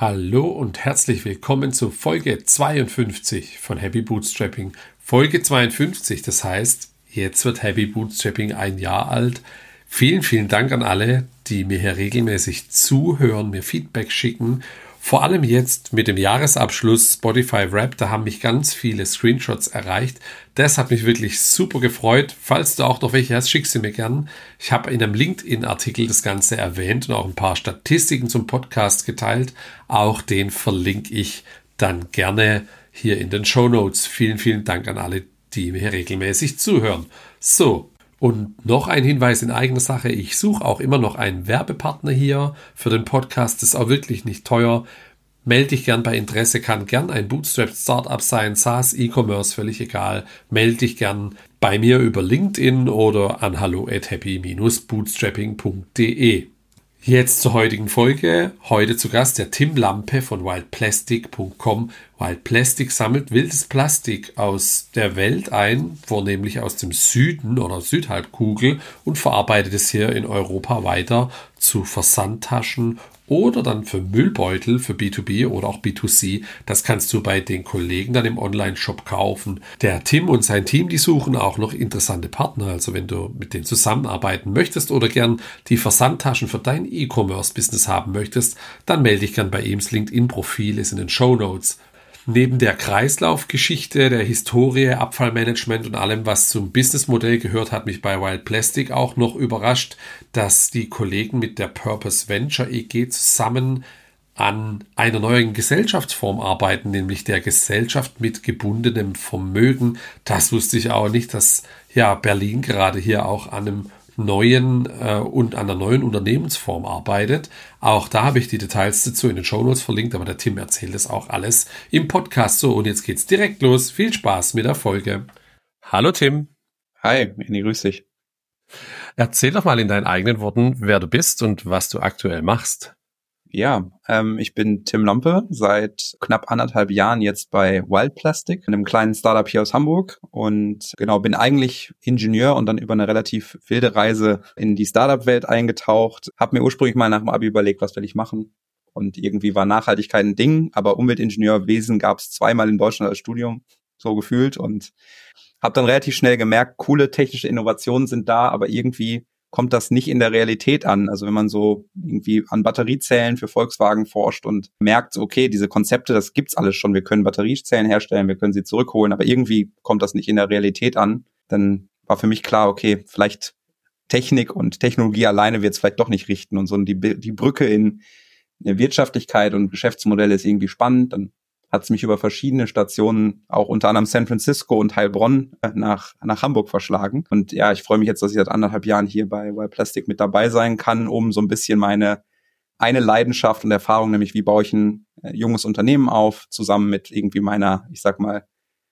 Hallo und herzlich willkommen zu Folge 52 von Happy Bootstrapping. Folge 52, das heißt, jetzt wird Happy Bootstrapping ein Jahr alt. Vielen, vielen Dank an alle, die mir hier regelmäßig zuhören, mir Feedback schicken vor allem jetzt mit dem Jahresabschluss Spotify Rap, da haben mich ganz viele Screenshots erreicht. Das hat mich wirklich super gefreut. Falls du auch noch welche hast, schick sie mir gern. Ich habe in einem LinkedIn-Artikel das Ganze erwähnt und auch ein paar Statistiken zum Podcast geteilt. Auch den verlinke ich dann gerne hier in den Show Notes. Vielen, vielen Dank an alle, die mir regelmäßig zuhören. So, und noch ein Hinweis in eigener Sache. Ich suche auch immer noch einen Werbepartner hier für den Podcast. Das ist auch wirklich nicht teuer. Melde dich gern bei Interesse, kann gern ein Bootstrap Startup sein, SaaS, E-Commerce, völlig egal. Melde dich gern bei mir über LinkedIn oder an hallo at happy-bootstrapping.de. Jetzt zur heutigen Folge. Heute zu Gast der Tim Lampe von wildplastic.com. Wild Plastic sammelt wildes Plastik aus der Welt ein, vornehmlich aus dem Süden oder Südhalbkugel und verarbeitet es hier in Europa weiter zu Versandtaschen oder dann für Müllbeutel für B2B oder auch B2C. Das kannst du bei den Kollegen dann im Online-Shop kaufen. Der Tim und sein Team, die suchen auch noch interessante Partner. Also wenn du mit denen zusammenarbeiten möchtest oder gern die Versandtaschen für dein E-Commerce-Business haben möchtest, dann melde dich gern bei ihm. Das LinkedIn-Profil ist in den Show Notes. Neben der Kreislaufgeschichte, der Historie, Abfallmanagement und allem, was zum Businessmodell gehört, hat mich bei Wild Plastic auch noch überrascht, dass die Kollegen mit der Purpose Venture EG zusammen an einer neuen Gesellschaftsform arbeiten, nämlich der Gesellschaft mit gebundenem Vermögen. Das wusste ich auch nicht, dass ja Berlin gerade hier auch an einem neuen äh, und an einer neuen Unternehmensform arbeitet. Auch da habe ich die Details dazu in den Shownotes verlinkt, aber der Tim erzählt das auch alles im Podcast. So, und jetzt geht's direkt los. Viel Spaß mit der Folge. Hallo Tim. Hi, Andy, grüß dich. Erzähl doch mal in deinen eigenen Worten, wer du bist und was du aktuell machst. Ja, ähm, ich bin Tim Lampe, seit knapp anderthalb Jahren jetzt bei Wild Plastic, einem kleinen Startup hier aus Hamburg und genau, bin eigentlich Ingenieur und dann über eine relativ wilde Reise in die Startup-Welt eingetaucht. Hab mir ursprünglich mal nach dem Abi überlegt, was will ich machen und irgendwie war Nachhaltigkeit ein Ding, aber Umweltingenieurwesen gab es zweimal in Deutschland als Studium, so gefühlt und habe dann relativ schnell gemerkt, coole technische Innovationen sind da, aber irgendwie kommt das nicht in der Realität an. Also wenn man so irgendwie an Batteriezellen für Volkswagen forscht und merkt, okay, diese Konzepte, das gibt's alles schon. Wir können Batteriezellen herstellen, wir können sie zurückholen, aber irgendwie kommt das nicht in der Realität an. Dann war für mich klar, okay, vielleicht Technik und Technologie alleine wird es vielleicht doch nicht richten und so die, die Brücke in Wirtschaftlichkeit und Geschäftsmodelle ist irgendwie spannend. Dann hat es mich über verschiedene Stationen, auch unter anderem San Francisco und Heilbronn, äh, nach, nach Hamburg verschlagen. Und ja, ich freue mich jetzt, dass ich seit anderthalb Jahren hier bei Wild Plastic mit dabei sein kann, um so ein bisschen meine eine Leidenschaft und Erfahrung, nämlich wie baue ich ein äh, junges Unternehmen auf, zusammen mit irgendwie meiner, ich sag mal,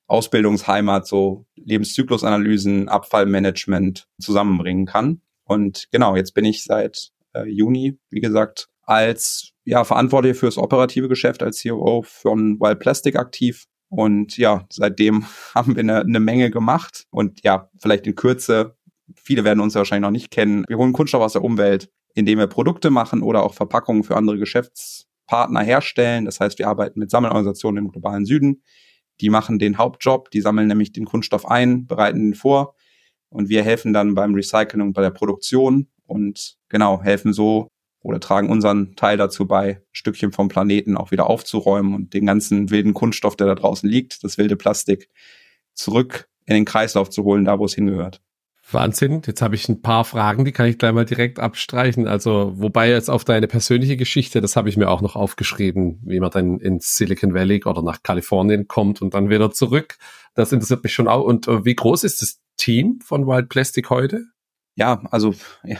Ausbildungsheimat, so Lebenszyklusanalysen, Abfallmanagement zusammenbringen kann. Und genau, jetzt bin ich seit äh, Juni, wie gesagt, als ja, Verantwortlicher fürs operative Geschäft als CEO von Wild Plastic aktiv. Und ja, seitdem haben wir eine, eine Menge gemacht. Und ja, vielleicht in Kürze, viele werden uns ja wahrscheinlich noch nicht kennen. Wir holen Kunststoff aus der Umwelt, indem wir Produkte machen oder auch Verpackungen für andere Geschäftspartner herstellen. Das heißt, wir arbeiten mit Sammelorganisationen im globalen Süden. Die machen den Hauptjob, die sammeln nämlich den Kunststoff ein, bereiten ihn vor und wir helfen dann beim Recycling und bei der Produktion und genau helfen so oder tragen unseren Teil dazu bei, Stückchen vom Planeten auch wieder aufzuräumen und den ganzen wilden Kunststoff, der da draußen liegt, das wilde Plastik, zurück in den Kreislauf zu holen, da wo es hingehört. Wahnsinn. Jetzt habe ich ein paar Fragen, die kann ich gleich mal direkt abstreichen. Also, wobei jetzt auf deine persönliche Geschichte, das habe ich mir auch noch aufgeschrieben, wie man dann ins Silicon Valley oder nach Kalifornien kommt und dann wieder zurück. Das interessiert mich schon auch. Und äh, wie groß ist das Team von Wild Plastic heute? Ja, also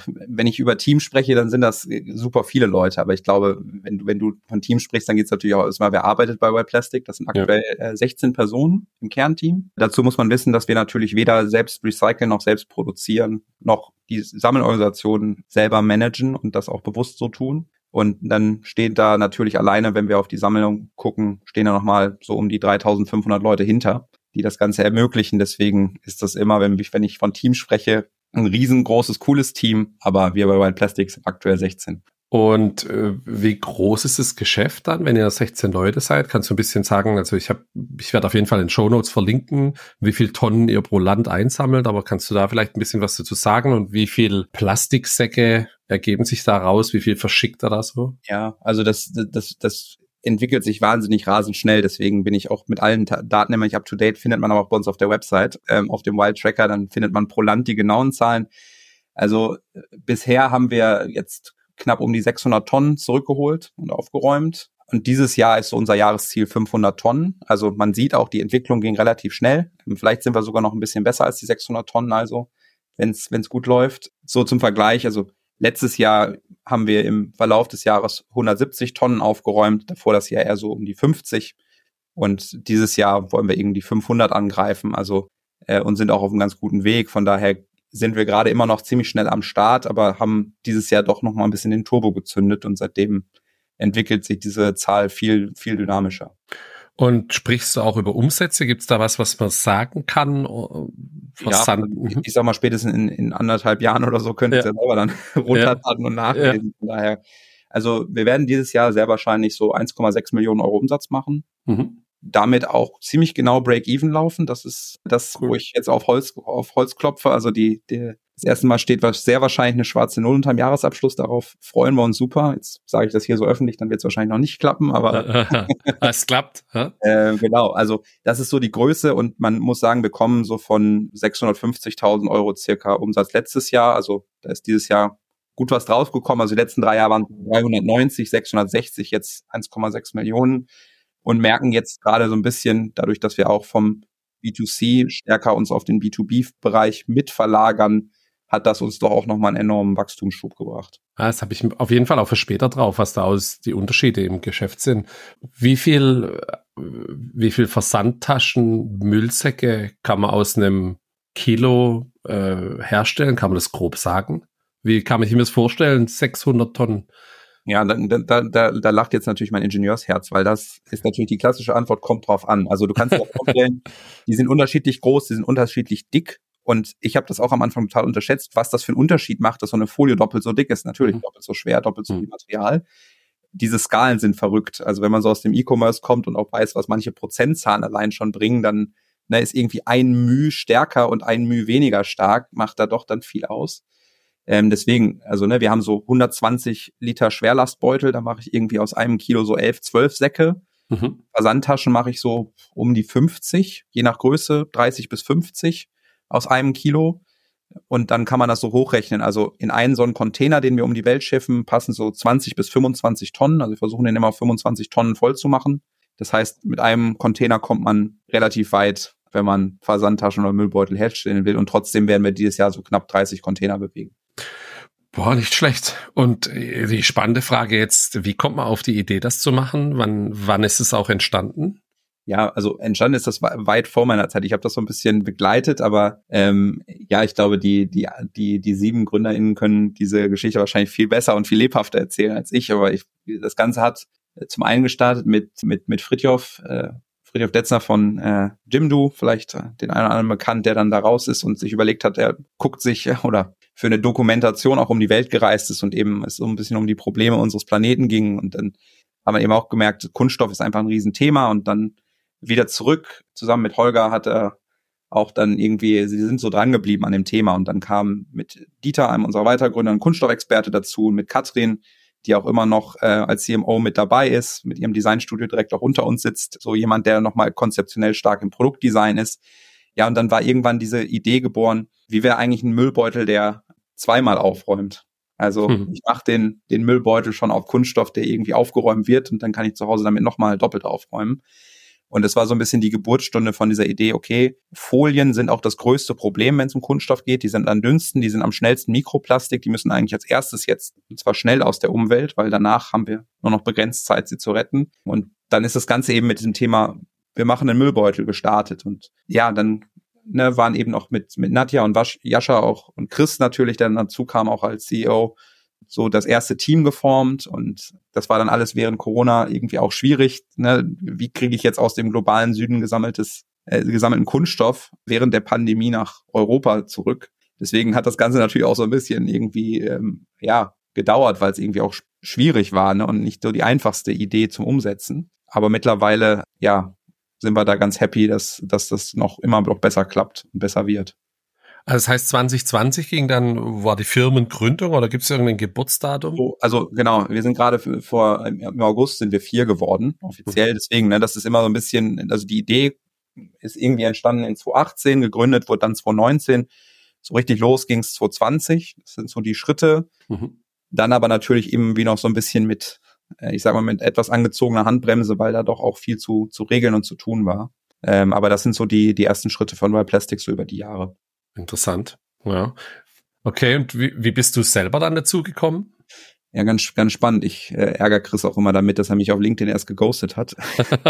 wenn ich über Team spreche, dann sind das äh, super viele Leute. Aber ich glaube, wenn du, wenn du von Team sprichst, dann geht es natürlich auch erstmal, wer arbeitet bei White Plastic. Das sind aktuell ja. 16 äh, Personen im Kernteam. Dazu muss man wissen, dass wir natürlich weder selbst recyceln noch selbst produzieren, noch die Sammelorganisationen selber managen und das auch bewusst so tun. Und dann stehen da natürlich alleine, wenn wir auf die Sammlung gucken, stehen da nochmal so um die 3500 Leute hinter, die das Ganze ermöglichen. Deswegen ist das immer, wenn ich, wenn ich von Team spreche, ein riesengroßes, cooles Team, aber wir bei Wild Plastics aktuell 16. Und äh, wie groß ist das Geschäft dann, wenn ihr 16 Leute seid? Kannst du ein bisschen sagen, also ich habe, ich werde auf jeden Fall in Show Notes verlinken, wie viel Tonnen ihr pro Land einsammelt, aber kannst du da vielleicht ein bisschen was dazu sagen und wie viel Plastiksäcke ergeben sich da raus? Wie viel verschickt er da so? Ja, also das, das, das entwickelt sich wahnsinnig rasend schnell. Deswegen bin ich auch mit allen Daten immer nicht up to date. Findet man aber auch bei uns auf der Website, ähm, auf dem Wild Tracker. Dann findet man pro Land die genauen Zahlen. Also äh, bisher haben wir jetzt knapp um die 600 Tonnen zurückgeholt und aufgeräumt. Und dieses Jahr ist so unser Jahresziel 500 Tonnen. Also man sieht auch, die Entwicklung ging relativ schnell. Vielleicht sind wir sogar noch ein bisschen besser als die 600 Tonnen, also wenn es gut läuft. So zum Vergleich, also letztes Jahr haben wir im Verlauf des Jahres 170 Tonnen aufgeräumt, davor das Jahr eher so um die 50. Und dieses Jahr wollen wir irgendwie 500 angreifen, also äh, und sind auch auf einem ganz guten Weg. Von daher sind wir gerade immer noch ziemlich schnell am Start, aber haben dieses Jahr doch noch mal ein bisschen den Turbo gezündet und seitdem entwickelt sich diese Zahl viel, viel dynamischer. Und sprichst du auch über Umsätze? Gibt es da was, was man sagen kann? Was ja, ich, ich sag mal, spätestens in, in anderthalb Jahren oder so könnt ihr ja. ja selber dann runterladen ja. und nachlesen. Von daher, also wir werden dieses Jahr sehr wahrscheinlich so 1,6 Millionen Euro Umsatz machen. Mhm damit auch ziemlich genau Break-Even laufen. Das ist das, cool. wo ich jetzt auf Holz, auf Holz klopfe. Also die, die, das erste Mal steht was sehr wahrscheinlich eine schwarze Null unterm Jahresabschluss. Darauf freuen wir uns super. Jetzt sage ich das hier so öffentlich, dann wird es wahrscheinlich noch nicht klappen, aber es klappt. äh, genau, also das ist so die Größe und man muss sagen, wir kommen so von 650.000 Euro circa Umsatz letztes Jahr. Also da ist dieses Jahr gut was draufgekommen. Also die letzten drei Jahre waren 390, 660, jetzt 1,6 Millionen und merken jetzt gerade so ein bisschen, dadurch, dass wir auch vom B2C stärker uns auf den B2B-Bereich mitverlagern, hat das uns doch auch nochmal einen enormen Wachstumsschub gebracht. Das habe ich auf jeden Fall auch für später drauf, was da aus die Unterschiede im Geschäft sind. Wie viel, wie viel Versandtaschen, Müllsäcke kann man aus einem Kilo äh, herstellen? Kann man das grob sagen? Wie kann man sich das vorstellen? 600 Tonnen ja, da, da, da, da lacht jetzt natürlich mein Ingenieursherz, weil das ist natürlich die klassische Antwort, kommt drauf an. Also du kannst dir vorstellen, die sind unterschiedlich groß, die sind unterschiedlich dick. Und ich habe das auch am Anfang total unterschätzt, was das für einen Unterschied macht, dass so eine Folie doppelt so dick ist. Natürlich mhm. doppelt so schwer, doppelt so mhm. viel Material. Diese Skalen sind verrückt. Also wenn man so aus dem E-Commerce kommt und auch weiß, was manche Prozentzahlen allein schon bringen, dann ne, ist irgendwie ein Müh stärker und ein Müh weniger stark, macht da doch dann viel aus. Ähm, deswegen, also ne, wir haben so 120 Liter Schwerlastbeutel, da mache ich irgendwie aus einem Kilo so 11, 12 Säcke. Mhm. Versandtaschen mache ich so um die 50, je nach Größe, 30 bis 50 aus einem Kilo. Und dann kann man das so hochrechnen. Also in einen so einen Container, den wir um die Welt schiffen, passen so 20 bis 25 Tonnen. Also wir versuchen den immer 25 Tonnen voll zu machen. Das heißt, mit einem Container kommt man relativ weit, wenn man Versandtaschen oder Müllbeutel herstellen will. Und trotzdem werden wir dieses Jahr so knapp 30 Container bewegen. Boah, nicht schlecht. Und äh, die spannende Frage jetzt, wie kommt man auf die Idee, das zu machen? Wann, wann ist es auch entstanden? Ja, also entstanden ist das weit vor meiner Zeit. Ich habe das so ein bisschen begleitet, aber ähm, ja, ich glaube, die die die die sieben GründerInnen können diese Geschichte wahrscheinlich viel besser und viel lebhafter erzählen als ich. Aber ich, das Ganze hat zum einen gestartet mit mit mit Fritjof, äh, Friedhof Detzner von äh, Jimdo, vielleicht äh, den einen oder anderen bekannt, der dann da raus ist und sich überlegt hat, er guckt sich äh, oder für eine Dokumentation auch um die Welt gereist ist und eben es so ein bisschen um die Probleme unseres Planeten ging. Und dann haben wir eben auch gemerkt, Kunststoff ist einfach ein Riesenthema und dann wieder zurück, zusammen mit Holger hat er auch dann irgendwie, sie sind so dran geblieben an dem Thema und dann kam mit Dieter, einem unserer Weitergründer, ein Kunststoffexperte dazu und mit Katrin, die auch immer noch äh, als CMO mit dabei ist, mit ihrem Designstudio direkt auch unter uns sitzt, so jemand, der nochmal konzeptionell stark im Produktdesign ist. Ja, und dann war irgendwann diese Idee geboren, wie wäre eigentlich ein Müllbeutel, der zweimal aufräumt. Also hm. ich mache den, den Müllbeutel schon auf Kunststoff, der irgendwie aufgeräumt wird und dann kann ich zu Hause damit nochmal doppelt aufräumen. Und es war so ein bisschen die Geburtsstunde von dieser Idee, okay, Folien sind auch das größte Problem, wenn es um Kunststoff geht. Die sind am dünnsten, die sind am schnellsten Mikroplastik, die müssen eigentlich als erstes jetzt, und zwar schnell aus der Umwelt, weil danach haben wir nur noch begrenzt Zeit, sie zu retten. Und dann ist das Ganze eben mit diesem Thema, wir machen einen Müllbeutel gestartet. Und ja, dann ne, waren eben auch mit, mit Nadja und Wasch, Jascha auch und Chris natürlich, der dazu kam auch als CEO, so das erste Team geformt und das war dann alles während Corona irgendwie auch schwierig. Ne? Wie kriege ich jetzt aus dem globalen Süden gesammeltes, äh, gesammelten Kunststoff während der Pandemie nach Europa zurück? Deswegen hat das Ganze natürlich auch so ein bisschen irgendwie, ähm, ja, gedauert, weil es irgendwie auch schwierig war ne? und nicht so die einfachste Idee zum Umsetzen. Aber mittlerweile, ja, sind wir da ganz happy, dass, dass das noch immer noch besser klappt und besser wird. Also das heißt 2020 ging dann, war die Firmengründung oder gibt es irgendein Geburtsdatum? So, also genau, wir sind gerade vor, im August sind wir vier geworden, offiziell. Deswegen, ne, das ist immer so ein bisschen, also die Idee ist irgendwie entstanden in 2018, gegründet wurde dann 2019. So richtig los ging es 2020. Das sind so die Schritte. Mhm. Dann aber natürlich eben wie noch so ein bisschen mit, äh, ich sag mal, mit etwas angezogener Handbremse, weil da doch auch viel zu, zu regeln und zu tun war. Ähm, aber das sind so die, die ersten Schritte von Wild Plastic so über die Jahre. Interessant. Ja. Okay, und wie, wie bist du selber dann dazu gekommen? Ja, ganz, ganz spannend. Ich äh, ärgere Chris auch immer damit, dass er mich auf LinkedIn erst geghostet hat.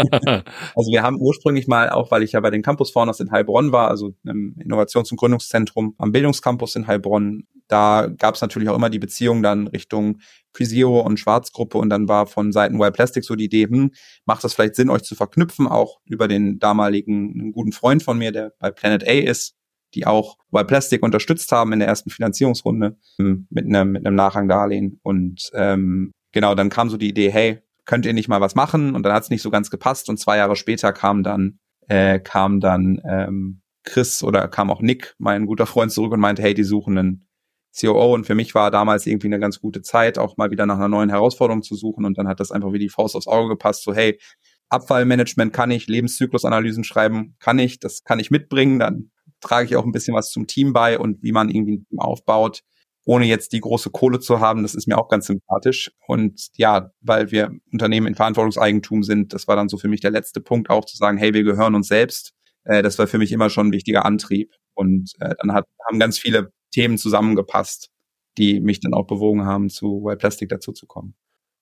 also wir haben ursprünglich mal, auch weil ich ja bei den Campus Founders in Heilbronn war, also im Innovations- und Gründungszentrum am Bildungscampus in Heilbronn, da gab es natürlich auch immer die Beziehung dann Richtung Physio und Schwarzgruppe und dann war von Seiten Wild Plastic so die Idee, hm, macht das vielleicht Sinn, euch zu verknüpfen, auch über den damaligen guten Freund von mir, der bei Planet A ist, die auch Wild Plastic unterstützt haben in der ersten Finanzierungsrunde hm, mit einem, mit einem Nachrangdarlehen. Und ähm, genau, dann kam so die Idee, hey, könnt ihr nicht mal was machen? Und dann hat es nicht so ganz gepasst. Und zwei Jahre später kam dann, äh, kam dann ähm, Chris oder kam auch Nick, mein guter Freund, zurück und meinte, hey, die suchen einen COO. Und für mich war damals irgendwie eine ganz gute Zeit, auch mal wieder nach einer neuen Herausforderung zu suchen. Und dann hat das einfach wie die Faust aufs Auge gepasst. So, hey, Abfallmanagement kann ich, Lebenszyklusanalysen schreiben kann ich, das kann ich mitbringen. Dann trage ich auch ein bisschen was zum Team bei und wie man irgendwie ein Team aufbaut, ohne jetzt die große Kohle zu haben. Das ist mir auch ganz sympathisch. Und ja, weil wir Unternehmen in Verantwortungseigentum sind, das war dann so für mich der letzte Punkt auch zu sagen, hey, wir gehören uns selbst. Äh, das war für mich immer schon ein wichtiger Antrieb. Und äh, dann hat, haben ganz viele Themen zusammengepasst, die mich dann auch bewogen haben, zu Wild Plastic dazu zu kommen.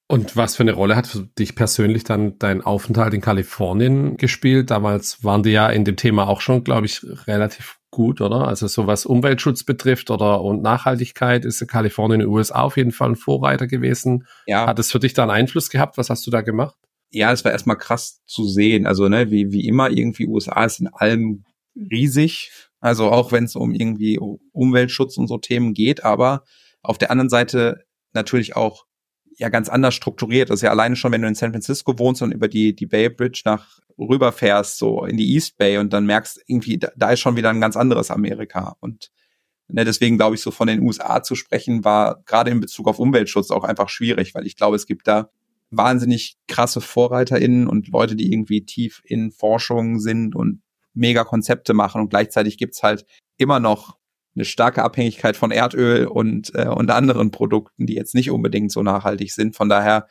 Und was für eine Rolle hat für dich persönlich dann dein Aufenthalt in Kalifornien gespielt? Damals waren die ja in dem Thema auch schon, glaube ich, relativ gut, oder? Also so was Umweltschutz betrifft oder und Nachhaltigkeit ist Kalifornien in den USA auf jeden Fall ein Vorreiter gewesen. Ja. Hat es für dich da einen Einfluss gehabt? Was hast du da gemacht? Ja, es war erstmal krass zu sehen. Also, ne, wie, wie immer irgendwie USA ist in allem riesig. Also auch wenn es um irgendwie Umweltschutz und so Themen geht, aber auf der anderen Seite natürlich auch ja ganz anders strukturiert. Ist ja alleine schon, wenn du in San Francisco wohnst und über die, die Bay Bridge nach rüberfährst, so in die East Bay und dann merkst irgendwie, da, da ist schon wieder ein ganz anderes Amerika. Und ne, deswegen glaube ich, so von den USA zu sprechen, war gerade in Bezug auf Umweltschutz auch einfach schwierig, weil ich glaube, es gibt da wahnsinnig krasse VorreiterInnen und Leute, die irgendwie tief in Forschung sind und mega Konzepte machen und gleichzeitig gibt's halt immer noch eine starke Abhängigkeit von Erdöl und, äh, und anderen Produkten, die jetzt nicht unbedingt so nachhaltig sind. Von daher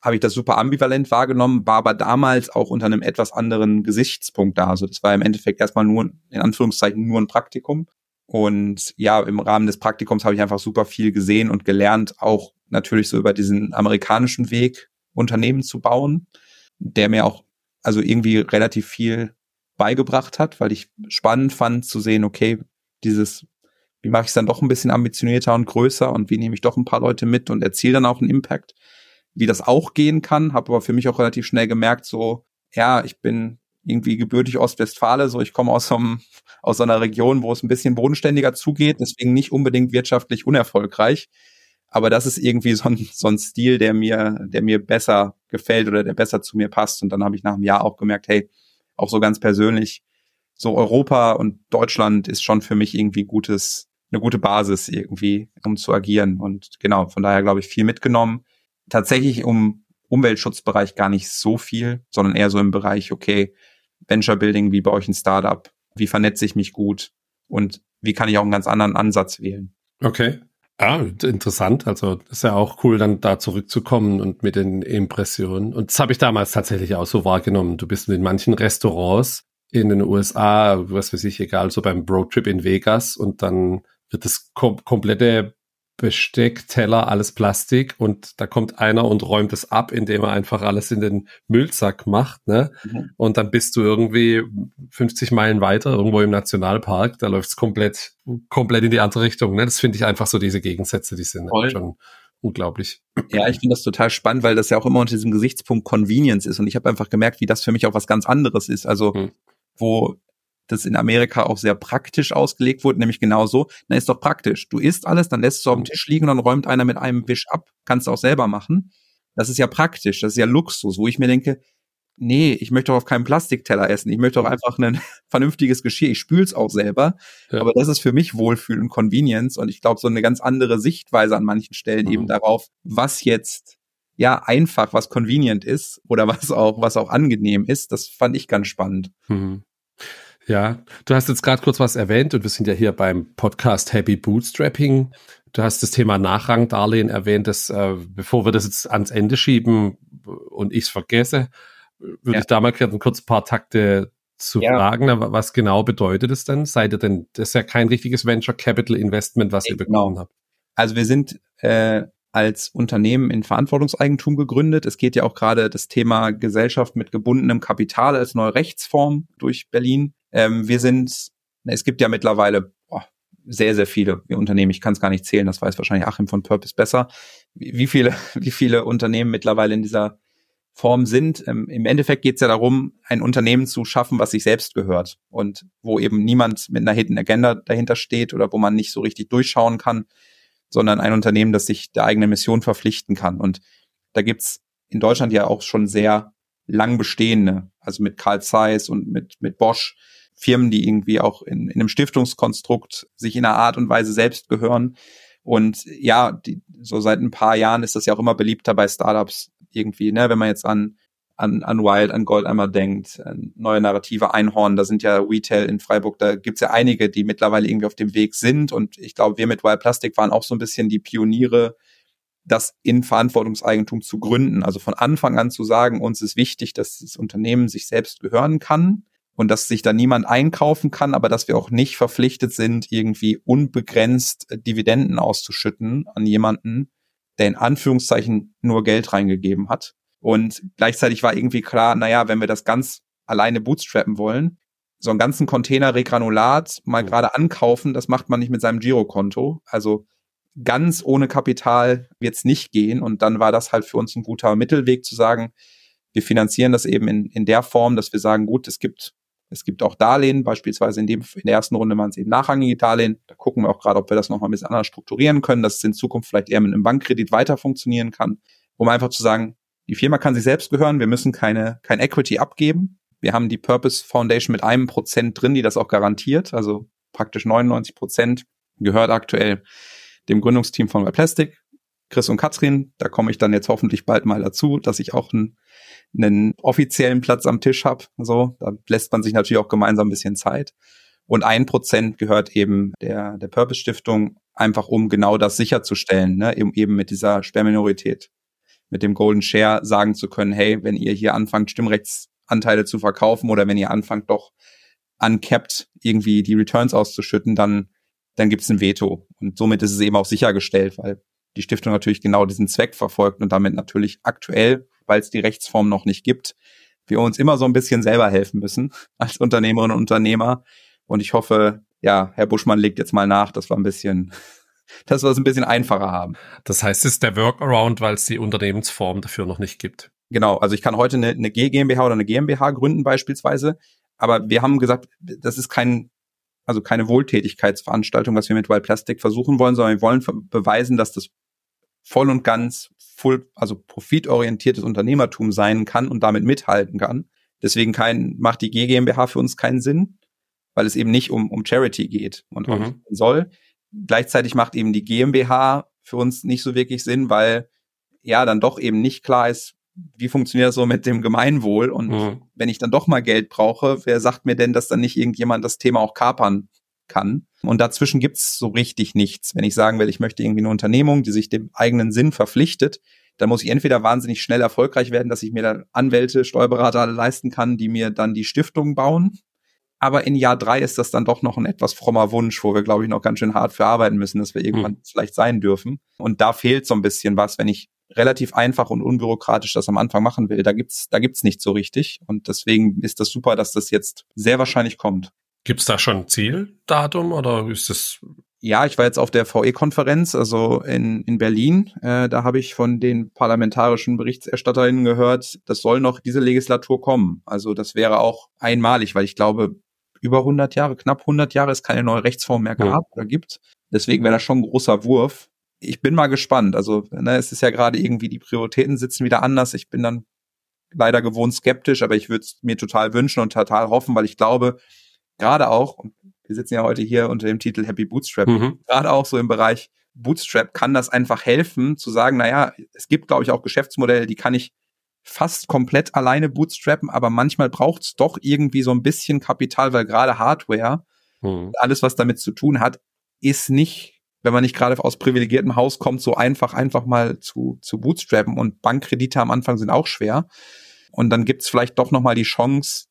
habe ich das super ambivalent wahrgenommen, war aber damals auch unter einem etwas anderen Gesichtspunkt da. Also das war im Endeffekt erstmal nur, in Anführungszeichen, nur ein Praktikum. Und ja, im Rahmen des Praktikums habe ich einfach super viel gesehen und gelernt, auch natürlich so über diesen amerikanischen Weg Unternehmen zu bauen, der mir auch also irgendwie relativ viel beigebracht hat, weil ich spannend fand zu sehen, okay, dieses wie mache ich es dann doch ein bisschen ambitionierter und größer und wie nehme ich doch ein paar Leute mit und erziele dann auch einen Impact, wie das auch gehen kann, habe aber für mich auch relativ schnell gemerkt, so, ja, ich bin irgendwie gebürtig Ostwestfale, so ich komme aus so, aus einer Region, wo es ein bisschen bodenständiger zugeht, deswegen nicht unbedingt wirtschaftlich unerfolgreich. Aber das ist irgendwie so ein, so ein Stil, der mir, der mir besser gefällt oder der besser zu mir passt. Und dann habe ich nach einem Jahr auch gemerkt, hey, auch so ganz persönlich, so Europa und Deutschland ist schon für mich irgendwie gutes, eine gute Basis irgendwie, um zu agieren. Und genau, von daher glaube ich viel mitgenommen. Tatsächlich um Umweltschutzbereich gar nicht so viel, sondern eher so im Bereich, okay, Venture Building, wie bei euch ein Startup, wie vernetze ich mich gut und wie kann ich auch einen ganz anderen Ansatz wählen. Okay. Ja, interessant. Also ist ja auch cool, dann da zurückzukommen und mit den Impressionen. Und das habe ich damals tatsächlich auch so wahrgenommen. Du bist in manchen Restaurants in den USA, was weiß ich, egal, so beim Roadtrip in Vegas und dann das kom komplette Besteck, Teller, alles Plastik und da kommt einer und räumt es ab, indem er einfach alles in den Müllsack macht, ne? Mhm. Und dann bist du irgendwie 50 Meilen weiter, irgendwo im Nationalpark, da läuft es komplett, komplett in die andere Richtung, ne? Das finde ich einfach so diese Gegensätze, die sind Voll. schon unglaublich. Ja, ich finde das total spannend, weil das ja auch immer unter diesem Gesichtspunkt Convenience ist und ich habe einfach gemerkt, wie das für mich auch was ganz anderes ist. Also, mhm. wo das in Amerika auch sehr praktisch ausgelegt wurde, nämlich genau so, na ist doch praktisch. Du isst alles, dann lässt es auf dem Tisch liegen und dann räumt einer mit einem Wisch ab. Kannst du auch selber machen. Das ist ja praktisch, das ist ja Luxus, wo ich mir denke, nee, ich möchte doch auf keinem Plastikteller essen. Ich möchte doch einfach ein vernünftiges Geschirr. Ich spül's auch selber. Ja. Aber das ist für mich Wohlfühl und Convenience. Und ich glaube, so eine ganz andere Sichtweise an manchen Stellen mhm. eben darauf, was jetzt ja einfach, was convenient ist oder was auch, was auch angenehm ist, das fand ich ganz spannend. Mhm. Ja, du hast jetzt gerade kurz was erwähnt und wir sind ja hier beim Podcast Happy Bootstrapping. Du hast das Thema Nachrangdarlehen erwähnt, dass, äh, bevor wir das jetzt ans Ende schieben und ich es vergesse, würde ja. ich da mal kurz ein paar Takte zu ja. fragen, was genau bedeutet es denn? Seid ihr denn, das ist ja kein richtiges Venture Capital Investment, was ihr genau. bekommen habt. Also wir sind äh, als Unternehmen in Verantwortungseigentum gegründet. Es geht ja auch gerade das Thema Gesellschaft mit gebundenem Kapital als neue Rechtsform durch Berlin. Ähm, wir sind, es gibt ja mittlerweile boah, sehr, sehr viele Unternehmen. Ich kann es gar nicht zählen, das weiß wahrscheinlich Achim von Purpose besser. Wie viele, wie viele Unternehmen mittlerweile in dieser Form sind. Ähm, Im Endeffekt geht es ja darum, ein Unternehmen zu schaffen, was sich selbst gehört und wo eben niemand mit einer Hidden Agenda dahinter steht oder wo man nicht so richtig durchschauen kann, sondern ein Unternehmen, das sich der eigenen Mission verpflichten kann. Und da gibt's in Deutschland ja auch schon sehr lang bestehende, also mit Carl Zeiss und mit, mit Bosch, Firmen, die irgendwie auch in, in einem Stiftungskonstrukt sich in einer Art und Weise selbst gehören. Und ja, die, so seit ein paar Jahren ist das ja auch immer beliebter bei Startups irgendwie, ne, wenn man jetzt an an, an Wild, an Goldeimer denkt, neue Narrative Einhorn, da sind ja Retail in Freiburg, da gibt's ja einige, die mittlerweile irgendwie auf dem Weg sind. Und ich glaube, wir mit Wild Plastic waren auch so ein bisschen die Pioniere, das in Verantwortungseigentum zu gründen. Also von Anfang an zu sagen, uns ist wichtig, dass das Unternehmen sich selbst gehören kann und dass sich da niemand einkaufen kann, aber dass wir auch nicht verpflichtet sind, irgendwie unbegrenzt Dividenden auszuschütten an jemanden, der in Anführungszeichen nur Geld reingegeben hat. Und gleichzeitig war irgendwie klar, naja, wenn wir das ganz alleine bootstrappen wollen, so einen ganzen Container Regranulat mal gerade ankaufen, das macht man nicht mit seinem Girokonto. Also ganz ohne Kapital wird's nicht gehen. Und dann war das halt für uns ein guter Mittelweg zu sagen, wir finanzieren das eben in, in der Form, dass wir sagen, gut, es gibt es gibt auch Darlehen, beispielsweise in dem in der ersten Runde waren es eben nachrangige Darlehen. Da gucken wir auch gerade, ob wir das nochmal ein bisschen anders strukturieren können, dass es in Zukunft vielleicht eher mit einem Bankkredit weiter funktionieren kann, um einfach zu sagen, die Firma kann sich selbst gehören, wir müssen keine kein Equity abgeben. Wir haben die Purpose Foundation mit einem Prozent drin, die das auch garantiert, also praktisch 99 Prozent gehört aktuell dem Gründungsteam von Plastic. Chris und Katrin, da komme ich dann jetzt hoffentlich bald mal dazu, dass ich auch ein einen offiziellen Platz am Tisch habe. So, da lässt man sich natürlich auch gemeinsam ein bisschen Zeit. Und ein Prozent gehört eben der, der Purpose Stiftung, einfach um genau das sicherzustellen, ne? eben, eben mit dieser Sperrminorität, mit dem Golden Share sagen zu können, hey, wenn ihr hier anfangt, Stimmrechtsanteile zu verkaufen oder wenn ihr anfangt, doch uncapped irgendwie die Returns auszuschütten, dann, dann gibt's ein Veto. Und somit ist es eben auch sichergestellt, weil die Stiftung natürlich genau diesen Zweck verfolgt und damit natürlich aktuell weil es die Rechtsform noch nicht gibt, wir uns immer so ein bisschen selber helfen müssen als Unternehmerinnen und Unternehmer. Und ich hoffe, ja, Herr Buschmann legt jetzt mal nach, dass wir ein bisschen, dass wir es ein bisschen einfacher haben. Das heißt, es ist der Workaround, weil es die Unternehmensform dafür noch nicht gibt. Genau, also ich kann heute eine, eine GmbH oder eine GmbH gründen beispielsweise, aber wir haben gesagt, das ist kein also keine Wohltätigkeitsveranstaltung, was wir mit Wild Plastic versuchen wollen, sondern wir wollen beweisen, dass das voll und ganz full, also profitorientiertes Unternehmertum sein kann und damit mithalten kann. Deswegen kein, macht die G GmbH für uns keinen Sinn, weil es eben nicht um, um Charity geht und mhm. soll. Gleichzeitig macht eben die GmbH für uns nicht so wirklich Sinn, weil ja dann doch eben nicht klar ist, wie funktioniert das so mit dem Gemeinwohl und mhm. wenn ich dann doch mal Geld brauche, wer sagt mir denn, dass dann nicht irgendjemand das Thema auch kapern kann? Und dazwischen gibt's so richtig nichts. Wenn ich sagen will, ich möchte irgendwie eine Unternehmung, die sich dem eigenen Sinn verpflichtet, dann muss ich entweder wahnsinnig schnell erfolgreich werden, dass ich mir dann Anwälte, Steuerberater alle leisten kann, die mir dann die Stiftung bauen. Aber in Jahr drei ist das dann doch noch ein etwas frommer Wunsch, wo wir, glaube ich, noch ganz schön hart für arbeiten müssen, dass wir irgendwann mhm. vielleicht sein dürfen. Und da fehlt so ein bisschen was, wenn ich relativ einfach und unbürokratisch das am Anfang machen will. Da gibt's, da gibt's nicht so richtig. Und deswegen ist das super, dass das jetzt sehr wahrscheinlich kommt. Gibt es da schon ein Zieldatum oder ist es? Ja, ich war jetzt auf der VE-Konferenz, also in, in Berlin. Äh, da habe ich von den parlamentarischen Berichterstatterinnen gehört, das soll noch diese Legislatur kommen. Also das wäre auch einmalig, weil ich glaube, über 100 Jahre, knapp 100 Jahre es keine neue Rechtsform mehr gab oder gibt. Deswegen wäre das schon ein großer Wurf. Ich bin mal gespannt. Also ne, es ist ja gerade irgendwie, die Prioritäten sitzen wieder anders. Ich bin dann leider gewohnt skeptisch, aber ich würde es mir total wünschen und total hoffen, weil ich glaube, gerade auch, und wir sitzen ja heute hier unter dem Titel Happy Bootstrap, mhm. gerade auch so im Bereich Bootstrap kann das einfach helfen, zu sagen, naja, es gibt, glaube ich, auch Geschäftsmodelle, die kann ich fast komplett alleine bootstrappen, aber manchmal braucht es doch irgendwie so ein bisschen Kapital, weil gerade Hardware, mhm. alles, was damit zu tun hat, ist nicht, wenn man nicht gerade aus privilegiertem Haus kommt, so einfach, einfach mal zu, zu bootstrappen und Bankkredite am Anfang sind auch schwer. Und dann gibt es vielleicht doch nochmal die Chance,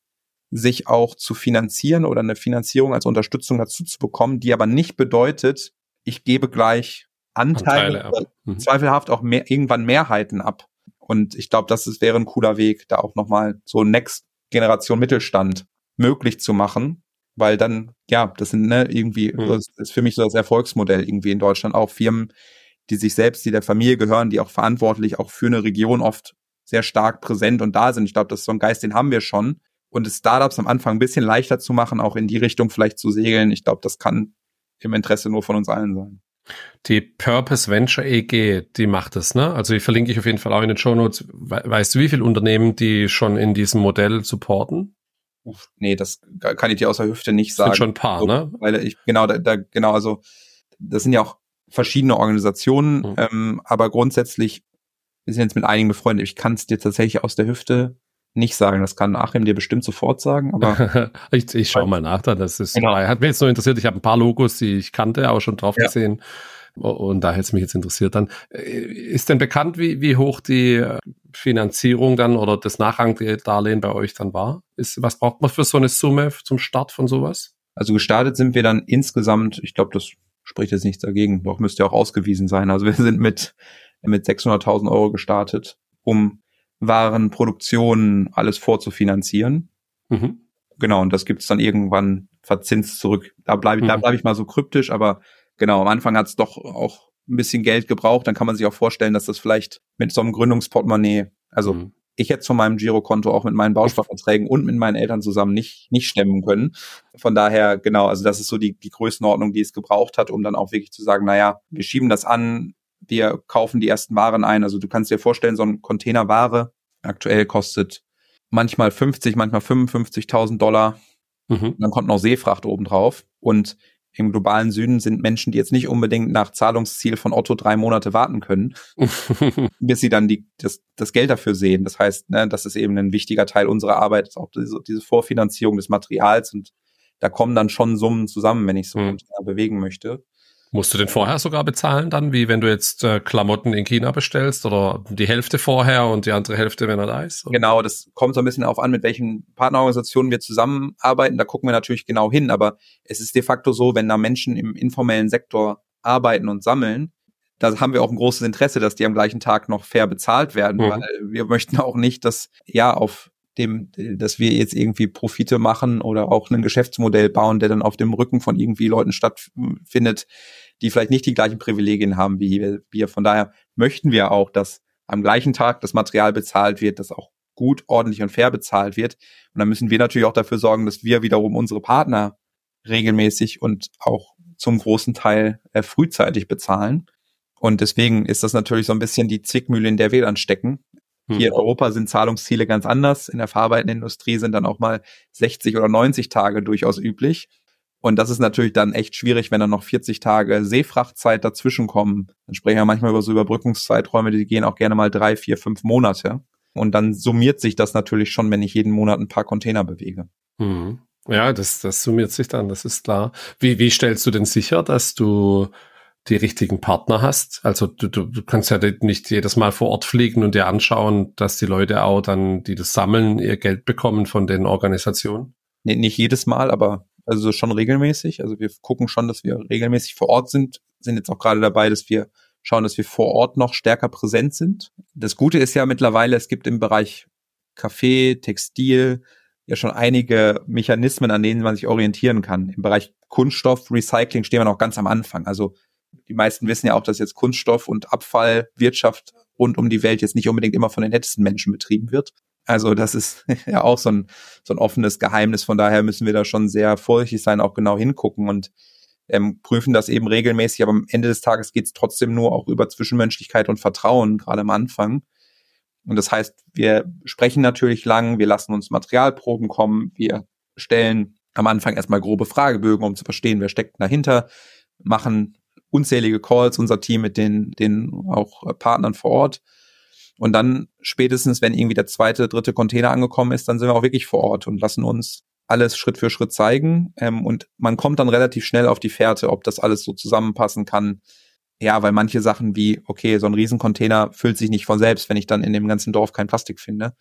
sich auch zu finanzieren oder eine Finanzierung als Unterstützung dazu zu bekommen, die aber nicht bedeutet, ich gebe gleich Anteile, Anteile mhm. zweifelhaft auch mehr, irgendwann Mehrheiten ab. Und ich glaube, das ist, wäre ein cooler Weg, da auch nochmal so Next Generation Mittelstand möglich zu machen, weil dann, ja, das sind ne, irgendwie, mhm. das ist für mich so das Erfolgsmodell irgendwie in Deutschland auch Firmen, die sich selbst, die der Familie gehören, die auch verantwortlich auch für eine Region oft sehr stark präsent und da sind. Ich glaube, das ist so ein Geist, den haben wir schon. Und es Startups am Anfang ein bisschen leichter zu machen, auch in die Richtung vielleicht zu segeln, ich glaube, das kann im Interesse nur von uns allen sein. Die Purpose Venture EG, die macht es, ne? Also die verlinke ich auf jeden Fall auch in den Show Notes. Weißt du, wie viele Unternehmen die schon in diesem Modell supporten? Uff, nee, das kann ich dir aus der Hüfte nicht sagen. Sind schon ein paar, so, ne? Weil ich, genau, da, da, genau, also das sind ja auch verschiedene Organisationen, mhm. ähm, aber grundsätzlich, wir sind jetzt mit einigen befreundet. Ich kann es dir tatsächlich aus der Hüfte nicht sagen. Das kann Achim dir bestimmt sofort sagen, aber. ich ich schaue mal nach da. Das ist, genau. hat mich jetzt nur interessiert. Ich habe ein paar Logos, die ich kannte, auch schon drauf ja. gesehen. Und da hätte es mich jetzt interessiert dann. Äh, ist denn bekannt, wie, wie hoch die äh, Finanzierung dann oder das Nachrangdarlehen bei euch dann war? Ist, was braucht man für so eine Summe zum Start von sowas? Also gestartet sind wir dann insgesamt, ich glaube, das spricht jetzt nichts dagegen, doch müsste ja auch ausgewiesen sein. Also wir sind mit, mit 600.000 Euro gestartet, um waren, Produktionen, alles vorzufinanzieren. Mhm. Genau, und das gibt's dann irgendwann verzinst zurück. Da bleibe ich, mhm. da bleibe ich mal so kryptisch, aber genau, am Anfang hat's doch auch ein bisschen Geld gebraucht. Dann kann man sich auch vorstellen, dass das vielleicht mit so einem Gründungsportemonnaie, also mhm. ich jetzt von meinem Girokonto auch mit meinen Bausparverträgen und mit meinen Eltern zusammen nicht, nicht stemmen können. Von daher, genau, also das ist so die, die Größenordnung, die es gebraucht hat, um dann auch wirklich zu sagen, naja, wir schieben das an, wir kaufen die ersten Waren ein. Also du kannst dir vorstellen, so ein Container Ware aktuell kostet manchmal 50, manchmal 55.000 Dollar. Mhm. Dann kommt noch Seefracht obendrauf. Und im globalen Süden sind Menschen, die jetzt nicht unbedingt nach Zahlungsziel von Otto drei Monate warten können, bis sie dann die, das, das Geld dafür sehen. Das heißt, ne, das ist eben ein wichtiger Teil unserer Arbeit, ist auch diese, diese Vorfinanzierung des Materials und da kommen dann schon Summen zusammen, wenn ich so mhm. bewegen möchte. Musst du den vorher sogar bezahlen dann, wie wenn du jetzt äh, Klamotten in China bestellst oder die Hälfte vorher und die andere Hälfte, wenn er da ist? Oder? Genau, das kommt so ein bisschen darauf an, mit welchen Partnerorganisationen wir zusammenarbeiten. Da gucken wir natürlich genau hin, aber es ist de facto so, wenn da Menschen im informellen Sektor arbeiten und sammeln, da haben wir auch ein großes Interesse, dass die am gleichen Tag noch fair bezahlt werden, mhm. weil wir möchten auch nicht, dass ja auf dem, dass wir jetzt irgendwie Profite machen oder auch ein Geschäftsmodell bauen, der dann auf dem Rücken von irgendwie Leuten stattfindet, die vielleicht nicht die gleichen Privilegien haben wie wir. Von daher möchten wir auch, dass am gleichen Tag das Material bezahlt wird, das auch gut, ordentlich und fair bezahlt wird. Und dann müssen wir natürlich auch dafür sorgen, dass wir wiederum unsere Partner regelmäßig und auch zum großen Teil äh, frühzeitig bezahlen. Und deswegen ist das natürlich so ein bisschen die Zwickmühle, in der wir dann stecken. Hier in hm. Europa sind Zahlungsziele ganz anders. In der verarbeitenden Industrie sind dann auch mal 60 oder 90 Tage durchaus üblich. Und das ist natürlich dann echt schwierig, wenn dann noch 40 Tage Seefrachtzeit dazwischen kommen. Dann sprechen wir manchmal über so Überbrückungszeiträume, die gehen auch gerne mal drei, vier, fünf Monate. Und dann summiert sich das natürlich schon, wenn ich jeden Monat ein paar Container bewege. Mhm. Ja, das, das summiert sich dann, das ist klar. Wie, wie stellst du denn sicher, dass du die richtigen Partner hast? Also du, du, kannst ja nicht jedes Mal vor Ort fliegen und dir anschauen, dass die Leute auch dann, die das sammeln, ihr Geld bekommen von den Organisationen. Nee, nicht jedes Mal, aber also schon regelmäßig. Also wir gucken schon, dass wir regelmäßig vor Ort sind, sind jetzt auch gerade dabei, dass wir schauen, dass wir vor Ort noch stärker präsent sind. Das Gute ist ja mittlerweile, es gibt im Bereich Kaffee, Textil ja schon einige Mechanismen, an denen man sich orientieren kann. Im Bereich Kunststoff, Recycling stehen wir noch ganz am Anfang. Also die meisten wissen ja auch, dass jetzt Kunststoff und Abfallwirtschaft rund um die Welt jetzt nicht unbedingt immer von den nettesten Menschen betrieben wird. Also das ist ja auch so ein, so ein offenes Geheimnis. Von daher müssen wir da schon sehr vorsichtig sein, auch genau hingucken und ähm, prüfen das eben regelmäßig. Aber am Ende des Tages geht es trotzdem nur auch über Zwischenmenschlichkeit und Vertrauen, gerade am Anfang. Und das heißt, wir sprechen natürlich lang, wir lassen uns Materialproben kommen, wir stellen am Anfang erstmal grobe Fragebögen, um zu verstehen, wer steckt dahinter, machen unzählige Calls, unser Team mit den, den auch Partnern vor Ort. Und dann spätestens, wenn irgendwie der zweite, dritte Container angekommen ist, dann sind wir auch wirklich vor Ort und lassen uns alles Schritt für Schritt zeigen. Ähm, und man kommt dann relativ schnell auf die Fährte, ob das alles so zusammenpassen kann. Ja, weil manche Sachen wie, okay, so ein Riesencontainer füllt sich nicht von selbst, wenn ich dann in dem ganzen Dorf kein Plastik finde.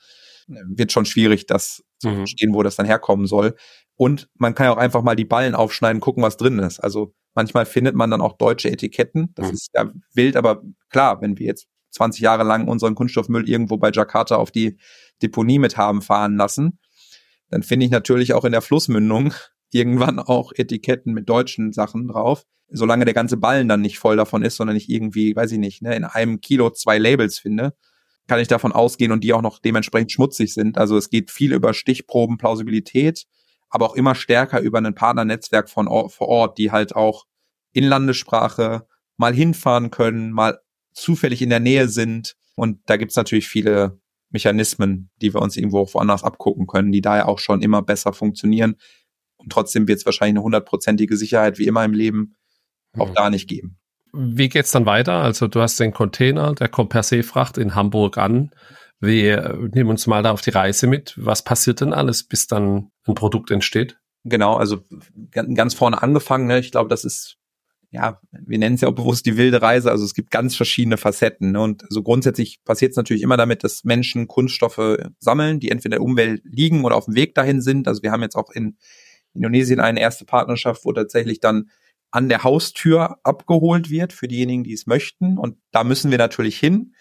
Wird schon schwierig, das zu mhm. verstehen, wo das dann herkommen soll. Und man kann ja auch einfach mal die Ballen aufschneiden, gucken, was drin ist. Also manchmal findet man dann auch deutsche Etiketten. Das mhm. ist ja wild, aber klar, wenn wir jetzt 20 Jahre lang unseren Kunststoffmüll irgendwo bei Jakarta auf die Deponie mit haben fahren lassen, dann finde ich natürlich auch in der Flussmündung irgendwann auch Etiketten mit deutschen Sachen drauf. Solange der ganze Ballen dann nicht voll davon ist, sondern ich irgendwie, weiß ich nicht, ne, in einem Kilo zwei Labels finde, kann ich davon ausgehen und die auch noch dementsprechend schmutzig sind. Also es geht viel über Stichproben, Plausibilität, aber auch immer stärker über ein Partnernetzwerk von vor Ort, die halt auch in Landessprache mal hinfahren können, mal zufällig in der Nähe sind. Und da gibt's natürlich viele Mechanismen, die wir uns irgendwo woanders abgucken können, die daher auch schon immer besser funktionieren. Und trotzdem wird es wahrscheinlich eine hundertprozentige Sicherheit wie immer im Leben auch mhm. da nicht geben. Wie geht's dann weiter? Also du hast den Container, der kommt per Seefracht in Hamburg an. Wir nehmen uns mal da auf die Reise mit. Was passiert denn alles, bis dann ein Produkt entsteht? Genau, also ganz vorne angefangen. Ne? Ich glaube, das ist ja, wir nennen es ja auch bewusst die wilde Reise. Also es gibt ganz verschiedene Facetten. Ne? Und so grundsätzlich passiert es natürlich immer damit, dass Menschen Kunststoffe sammeln, die entweder in der Umwelt liegen oder auf dem Weg dahin sind. Also wir haben jetzt auch in Indonesien eine erste Partnerschaft, wo tatsächlich dann an der Haustür abgeholt wird für diejenigen, die es möchten. Und da müssen wir natürlich hin.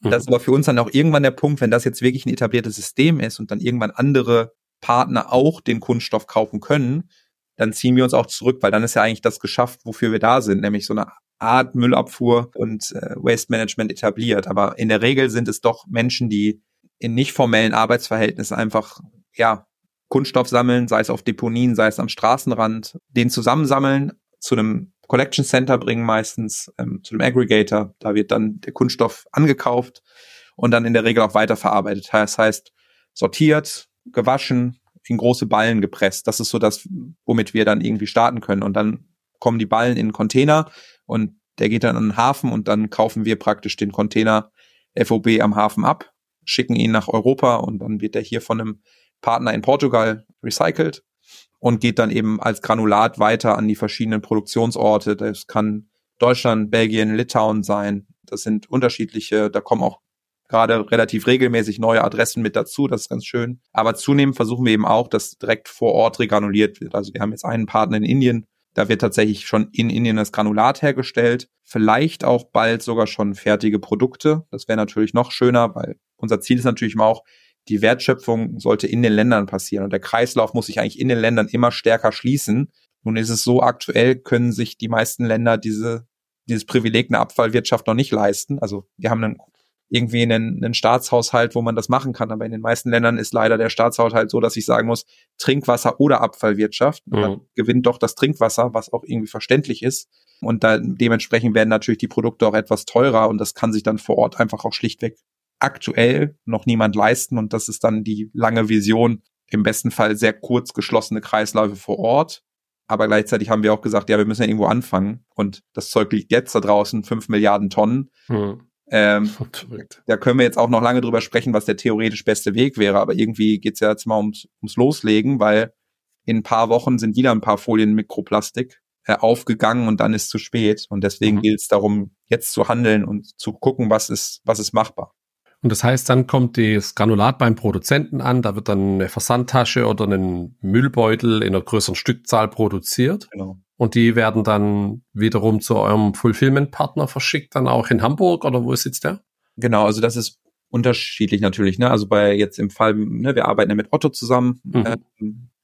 Das ist mhm. aber für uns dann auch irgendwann der Punkt, wenn das jetzt wirklich ein etabliertes System ist und dann irgendwann andere Partner auch den Kunststoff kaufen können, dann ziehen wir uns auch zurück, weil dann ist ja eigentlich das geschafft, wofür wir da sind, nämlich so eine Art Müllabfuhr und äh, Waste Management etabliert. Aber in der Regel sind es doch Menschen, die in nicht formellen Arbeitsverhältnissen einfach, ja, Kunststoff sammeln, sei es auf Deponien, sei es am Straßenrand, den zusammensammeln, zu einem Collection Center bringen meistens, ähm, zu einem Aggregator. Da wird dann der Kunststoff angekauft und dann in der Regel auch weiterverarbeitet. Das heißt, sortiert, gewaschen, in große Ballen gepresst. Das ist so das, womit wir dann irgendwie starten können. Und dann kommen die Ballen in einen Container und der geht dann an den Hafen und dann kaufen wir praktisch den Container FOB am Hafen ab, schicken ihn nach Europa und dann wird er hier von einem Partner in Portugal recycelt und geht dann eben als Granulat weiter an die verschiedenen Produktionsorte. Das kann Deutschland, Belgien, Litauen sein. Das sind unterschiedliche, da kommen auch gerade relativ regelmäßig neue Adressen mit dazu, das ist ganz schön. Aber zunehmend versuchen wir eben auch, dass direkt vor Ort regranuliert wird. Also wir haben jetzt einen Partner in Indien, da wird tatsächlich schon in Indien das Granulat hergestellt. Vielleicht auch bald sogar schon fertige Produkte. Das wäre natürlich noch schöner, weil unser Ziel ist natürlich immer auch, die Wertschöpfung sollte in den Ländern passieren und der Kreislauf muss sich eigentlich in den Ländern immer stärker schließen. Nun ist es so, aktuell können sich die meisten Länder diese, dieses Privileg einer Abfallwirtschaft noch nicht leisten. Also wir haben einen irgendwie einen, einen Staatshaushalt, wo man das machen kann. Aber in den meisten Ländern ist leider der Staatshaushalt so, dass ich sagen muss, Trinkwasser oder Abfallwirtschaft. Mhm. Dann gewinnt doch das Trinkwasser, was auch irgendwie verständlich ist. Und da, dementsprechend werden natürlich die Produkte auch etwas teurer und das kann sich dann vor Ort einfach auch schlichtweg aktuell noch niemand leisten. Und das ist dann die lange Vision, im besten Fall sehr kurz geschlossene Kreisläufe vor Ort. Aber gleichzeitig haben wir auch gesagt, ja, wir müssen ja irgendwo anfangen. Und das Zeug liegt jetzt da draußen, fünf Milliarden Tonnen. Mhm. Ähm, da können wir jetzt auch noch lange drüber sprechen, was der theoretisch beste Weg wäre, aber irgendwie geht's ja jetzt mal ums, ums Loslegen, weil in ein paar Wochen sind wieder ein paar Folien Mikroplastik äh, aufgegangen und dann ist zu spät. Und deswegen mhm. gilt es darum, jetzt zu handeln und zu gucken, was ist, was ist machbar. Und das heißt, dann kommt das Granulat beim Produzenten an, da wird dann eine Versandtasche oder ein Müllbeutel in einer größeren Stückzahl produziert. Genau. Und die werden dann wiederum zu eurem Fulfillment-Partner verschickt, dann auch in Hamburg oder wo sitzt der? Genau, also das ist unterschiedlich natürlich. Ne? Also bei jetzt im Fall, ne, wir arbeiten ja mit Otto zusammen, mhm. äh,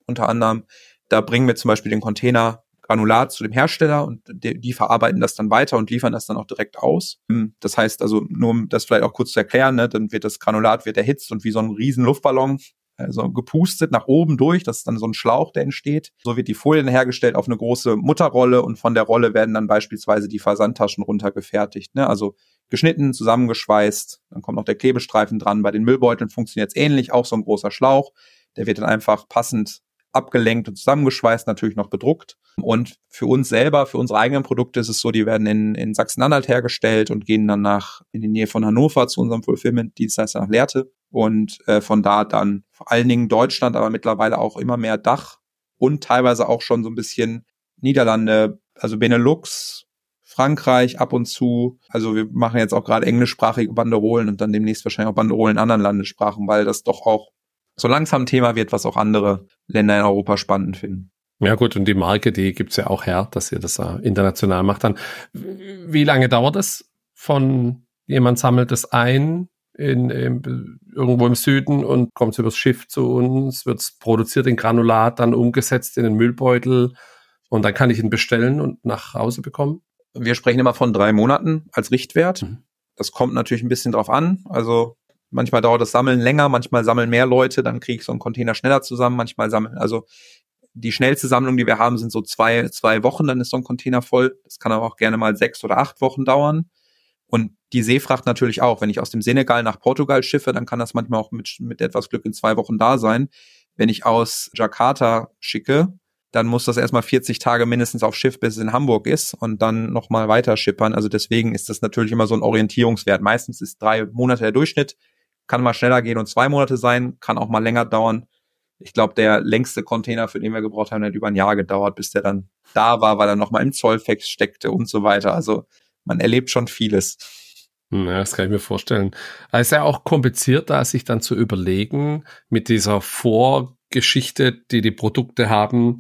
unter anderem. Da bringen wir zum Beispiel den Container Granulat zu dem Hersteller und die, verarbeiten das dann weiter und liefern das dann auch direkt aus. Hm, das heißt also, nur um das vielleicht auch kurz zu erklären, ne, dann wird das Granulat wird erhitzt und wie so ein riesen Luftballon also gepustet nach oben durch, das ist dann so ein Schlauch, der entsteht. So wird die Folie hergestellt auf eine große Mutterrolle und von der Rolle werden dann beispielsweise die Versandtaschen runtergefertigt. Ne? Also geschnitten, zusammengeschweißt, dann kommt noch der Klebestreifen dran. Bei den Müllbeuteln funktioniert es ähnlich, auch so ein großer Schlauch. Der wird dann einfach passend abgelenkt und zusammengeschweißt, natürlich noch bedruckt. Und für uns selber, für unsere eigenen Produkte ist es so, die werden in, in Sachsen-Anhalt hergestellt und gehen dann nach in die Nähe von Hannover zu unserem Fulfillment-Dienstleister nach Lehrte und äh, von da dann vor allen Dingen Deutschland, aber mittlerweile auch immer mehr Dach und teilweise auch schon so ein bisschen Niederlande, also Benelux, Frankreich ab und zu. Also wir machen jetzt auch gerade englischsprachige Banderolen und dann demnächst wahrscheinlich auch Banderolen in anderen Landessprachen, weil das doch auch so langsam ein Thema wird, was auch andere Länder in Europa spannend finden. Ja gut, und die Marke, die gibt's ja auch her, dass ihr das äh, international macht. Dann, wie lange dauert es von jemand sammelt es ein in, in, irgendwo im Süden und kommt übers Schiff zu uns, wird produziert in Granulat, dann umgesetzt in den Müllbeutel und dann kann ich ihn bestellen und nach Hause bekommen? Wir sprechen immer von drei Monaten als Richtwert. Mhm. Das kommt natürlich ein bisschen drauf an. Also manchmal dauert das Sammeln länger, manchmal sammeln mehr Leute, dann kriege ich so einen Container schneller zusammen, manchmal sammeln, also die schnellste Sammlung, die wir haben, sind so zwei, zwei Wochen, dann ist so ein Container voll. Das kann aber auch gerne mal sechs oder acht Wochen dauern. Und die Seefracht natürlich auch. Wenn ich aus dem Senegal nach Portugal schiffe, dann kann das manchmal auch mit, mit etwas Glück in zwei Wochen da sein. Wenn ich aus Jakarta schicke, dann muss das erstmal 40 Tage mindestens auf Schiff, bis es in Hamburg ist und dann nochmal weiter schippern. Also deswegen ist das natürlich immer so ein Orientierungswert. Meistens ist drei Monate der Durchschnitt, kann mal schneller gehen und zwei Monate sein, kann auch mal länger dauern. Ich glaube, der längste Container, für den wir gebraucht haben, hat über ein Jahr gedauert, bis der dann da war, weil er nochmal im Zollfex steckte und so weiter. Also man erlebt schon vieles. Ja, das kann ich mir vorstellen. Es ist ja auch kompliziert, da sich dann zu überlegen, mit dieser Vorgeschichte, die die Produkte haben,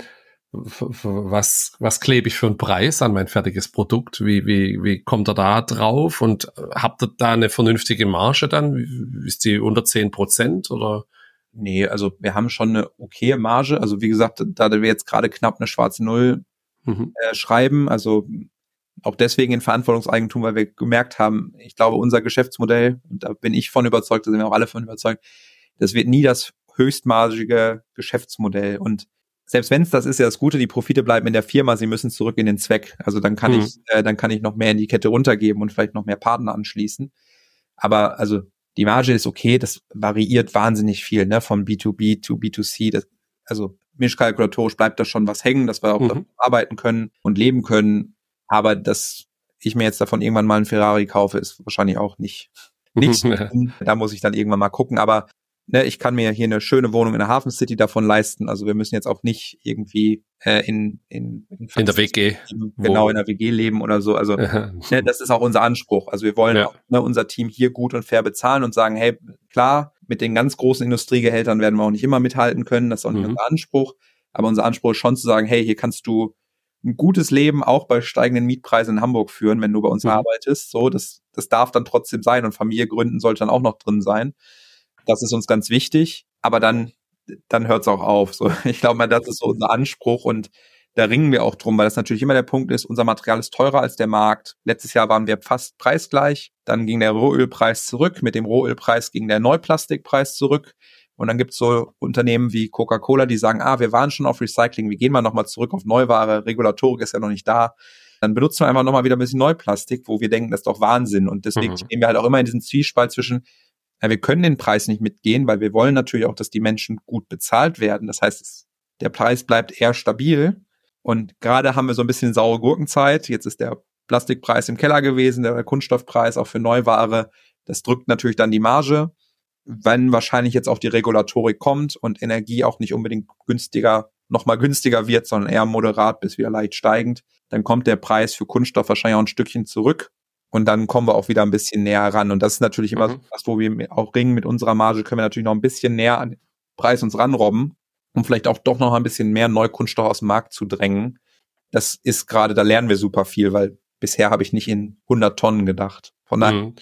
was, was klebe ich für einen Preis an mein fertiges Produkt? Wie, wie, wie kommt er da drauf? Und habt ihr da eine vernünftige Marge dann? Ist die unter zehn Prozent oder? Nee, also wir haben schon eine okaye Marge. Also wie gesagt, da wir jetzt gerade knapp eine schwarze Null mhm. äh, schreiben, also auch deswegen in Verantwortungseigentum, weil wir gemerkt haben, ich glaube, unser Geschäftsmodell, und da bin ich von überzeugt, da sind wir auch alle von überzeugt, das wird nie das höchstmargige Geschäftsmodell. Und selbst wenn es das ist, ja das Gute, die Profite bleiben in der Firma, sie müssen zurück in den Zweck. Also dann kann mhm. ich, äh, dann kann ich noch mehr in die Kette runtergeben und vielleicht noch mehr Partner anschließen. Aber also die Marge ist okay, das variiert wahnsinnig viel, ne, von B2B zu B2C. Das, also mischkalkulatorisch bleibt da schon was hängen, dass wir auch mhm. arbeiten können und leben können. Aber dass ich mir jetzt davon irgendwann mal einen Ferrari kaufe, ist wahrscheinlich auch nicht. Nicht. da muss ich dann irgendwann mal gucken. Aber ne, ich kann mir hier eine schöne Wohnung in der Hafen City davon leisten. Also wir müssen jetzt auch nicht irgendwie äh, in, in, in, in der WG. Leben, genau, in der WG leben oder so. Also ne, das ist auch unser Anspruch. Also wir wollen ja. auch, ne, unser Team hier gut und fair bezahlen und sagen, hey, klar, mit den ganz großen Industriegehältern werden wir auch nicht immer mithalten können. Das ist auch nicht mhm. unser Anspruch. Aber unser Anspruch ist schon zu sagen, hey, hier kannst du ein gutes Leben auch bei steigenden Mietpreisen in Hamburg führen, wenn du bei uns mhm. arbeitest. So, das, das darf dann trotzdem sein und Familie gründen sollte dann auch noch drin sein. Das ist uns ganz wichtig, aber dann, dann hört es auch auf. So, ich glaube mal, das ist so unser Anspruch und da ringen wir auch drum, weil das natürlich immer der Punkt ist, unser Material ist teurer als der Markt. Letztes Jahr waren wir fast preisgleich, dann ging der Rohölpreis zurück, mit dem Rohölpreis ging der Neuplastikpreis zurück. Und dann gibt's so Unternehmen wie Coca-Cola, die sagen, ah, wir waren schon auf Recycling, wir gehen mal nochmal zurück auf Neuware, Regulatorik ist ja noch nicht da. Dann benutzen wir einfach nochmal wieder ein bisschen Neuplastik, wo wir denken, das ist doch Wahnsinn. Und deswegen mhm. stehen wir halt auch immer in diesem Zwiespalt zwischen, ja, wir können den Preis nicht mitgehen, weil wir wollen natürlich auch, dass die Menschen gut bezahlt werden. Das heißt, der Preis bleibt eher stabil. Und gerade haben wir so ein bisschen saure Gurkenzeit. Jetzt ist der Plastikpreis im Keller gewesen, der Kunststoffpreis auch für Neuware. Das drückt natürlich dann die Marge. Wenn wahrscheinlich jetzt auch die Regulatorik kommt und Energie auch nicht unbedingt günstiger, nochmal günstiger wird, sondern eher moderat bis wieder leicht steigend, dann kommt der Preis für Kunststoff wahrscheinlich auch ein Stückchen zurück. Und dann kommen wir auch wieder ein bisschen näher ran. Und das ist natürlich immer mhm. was, wo wir auch ringen mit unserer Marge, können wir natürlich noch ein bisschen näher an den Preis uns ranrobben, um vielleicht auch doch noch ein bisschen mehr Neukunststoff aus dem Markt zu drängen. Das ist gerade, da lernen wir super viel, weil bisher habe ich nicht in 100 Tonnen gedacht. Von daher mhm.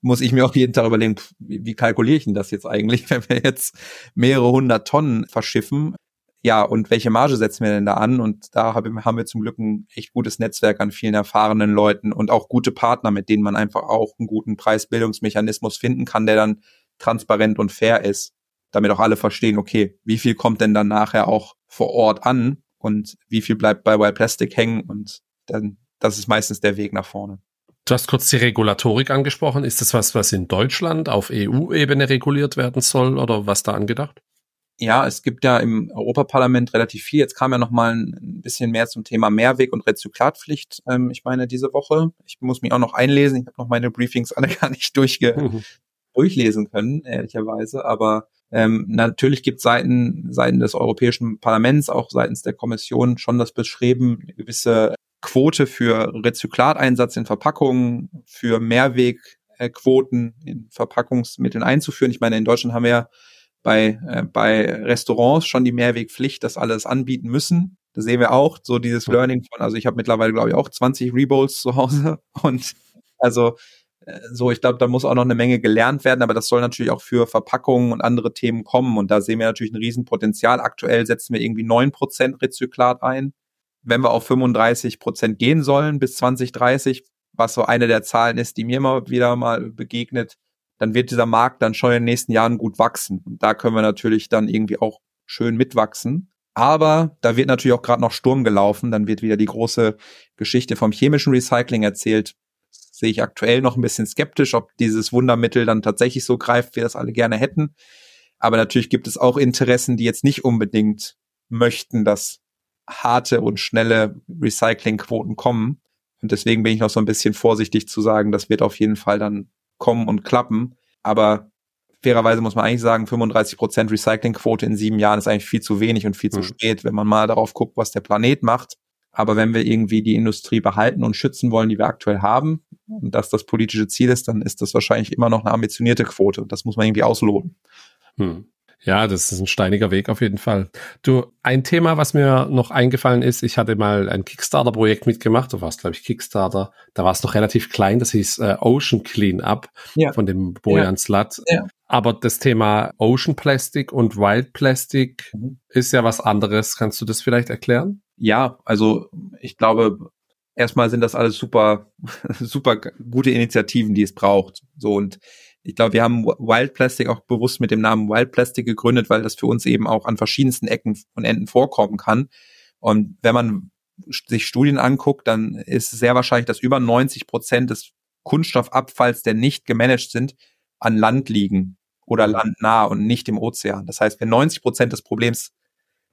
muss ich mir auch jeden Tag überlegen, wie, wie kalkuliere ich denn das jetzt eigentlich, wenn wir jetzt mehrere hundert Tonnen verschiffen? Ja, und welche Marge setzen wir denn da an? Und da haben wir zum Glück ein echt gutes Netzwerk an vielen erfahrenen Leuten und auch gute Partner, mit denen man einfach auch einen guten Preisbildungsmechanismus finden kann, der dann transparent und fair ist, damit auch alle verstehen, okay, wie viel kommt denn dann nachher auch vor Ort an und wie viel bleibt bei Wild Plastic hängen und dann, das ist meistens der Weg nach vorne. Du hast kurz die Regulatorik angesprochen. Ist das was, was in Deutschland auf EU-Ebene reguliert werden soll oder was da angedacht? Ja, es gibt ja im Europaparlament relativ viel. Jetzt kam ja noch mal ein bisschen mehr zum Thema Mehrweg und Rezyklatpflicht. Ähm, ich meine diese Woche. Ich muss mich auch noch einlesen. Ich habe noch meine Briefings alle gar nicht durchge mhm. durchlesen können, ehrlicherweise. Aber ähm, natürlich gibt es Seiten, Seiten des Europäischen Parlaments, auch seitens der Kommission schon das Bestreben, gewisse Quote für Rezyklateinsatz in Verpackungen, für Mehrwegquoten in Verpackungsmitteln einzuführen. Ich meine, in Deutschland haben wir ja bei, äh, bei Restaurants schon die Mehrwegpflicht, das alles anbieten müssen. Da sehen wir auch. So dieses Learning von, also ich habe mittlerweile, glaube ich, auch 20 Rebowls zu Hause. Und also äh, so, ich glaube, da muss auch noch eine Menge gelernt werden, aber das soll natürlich auch für Verpackungen und andere Themen kommen. Und da sehen wir natürlich ein Riesenpotenzial. Aktuell setzen wir irgendwie neun Prozent Rezyklat ein. Wenn wir auf 35 Prozent gehen sollen bis 2030, was so eine der Zahlen ist, die mir immer wieder mal begegnet, dann wird dieser Markt dann schon in den nächsten Jahren gut wachsen. Und da können wir natürlich dann irgendwie auch schön mitwachsen. Aber da wird natürlich auch gerade noch Sturm gelaufen. Dann wird wieder die große Geschichte vom chemischen Recycling erzählt. Das sehe ich aktuell noch ein bisschen skeptisch, ob dieses Wundermittel dann tatsächlich so greift, wie wir das alle gerne hätten. Aber natürlich gibt es auch Interessen, die jetzt nicht unbedingt möchten, dass harte und schnelle Recyclingquoten kommen. Und deswegen bin ich noch so ein bisschen vorsichtig zu sagen, das wird auf jeden Fall dann kommen und klappen. Aber fairerweise muss man eigentlich sagen, 35 Prozent Recyclingquote in sieben Jahren ist eigentlich viel zu wenig und viel mhm. zu spät, wenn man mal darauf guckt, was der Planet macht. Aber wenn wir irgendwie die Industrie behalten und schützen wollen, die wir aktuell haben, und das das politische Ziel ist, dann ist das wahrscheinlich immer noch eine ambitionierte Quote. Das muss man irgendwie ausloten. Hm. Ja, das ist ein steiniger Weg auf jeden Fall. Du, ein Thema, was mir noch eingefallen ist, ich hatte mal ein Kickstarter-Projekt mitgemacht, du warst, glaube ich, Kickstarter, da war es noch relativ klein, das hieß äh, Ocean Cleanup ja. von dem Bojan ja. Slat. Ja. Aber das Thema Ocean Plastic und Wild Plastic mhm. ist ja was anderes. Kannst du das vielleicht erklären? Ja, also ich glaube, erstmal sind das alles super, super gute Initiativen, die es braucht. So und ich glaube, wir haben Wild Plastic auch bewusst mit dem Namen Wild Plastic gegründet, weil das für uns eben auch an verschiedensten Ecken und Enden vorkommen kann. Und wenn man sich Studien anguckt, dann ist sehr wahrscheinlich, dass über 90 Prozent des Kunststoffabfalls, der nicht gemanagt sind, an Land liegen oder landnah und nicht im Ozean. Das heißt, wenn 90 Prozent des Problems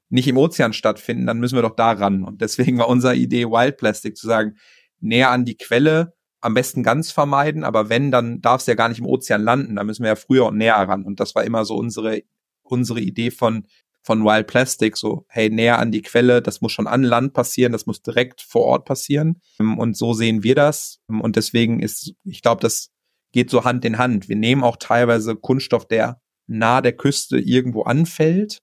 nicht im Ozean stattfinden, dann müssen wir doch da ran. Und deswegen war unsere Idee, Wild Plastic zu sagen, näher an die Quelle, am besten ganz vermeiden, aber wenn, dann darf es ja gar nicht im Ozean landen. Da müssen wir ja früher und näher ran. Und das war immer so unsere, unsere Idee von, von Wild Plastic, so, hey, näher an die Quelle, das muss schon an Land passieren, das muss direkt vor Ort passieren. Und so sehen wir das. Und deswegen ist, ich glaube, das geht so Hand in Hand. Wir nehmen auch teilweise Kunststoff, der nah der Küste irgendwo anfällt.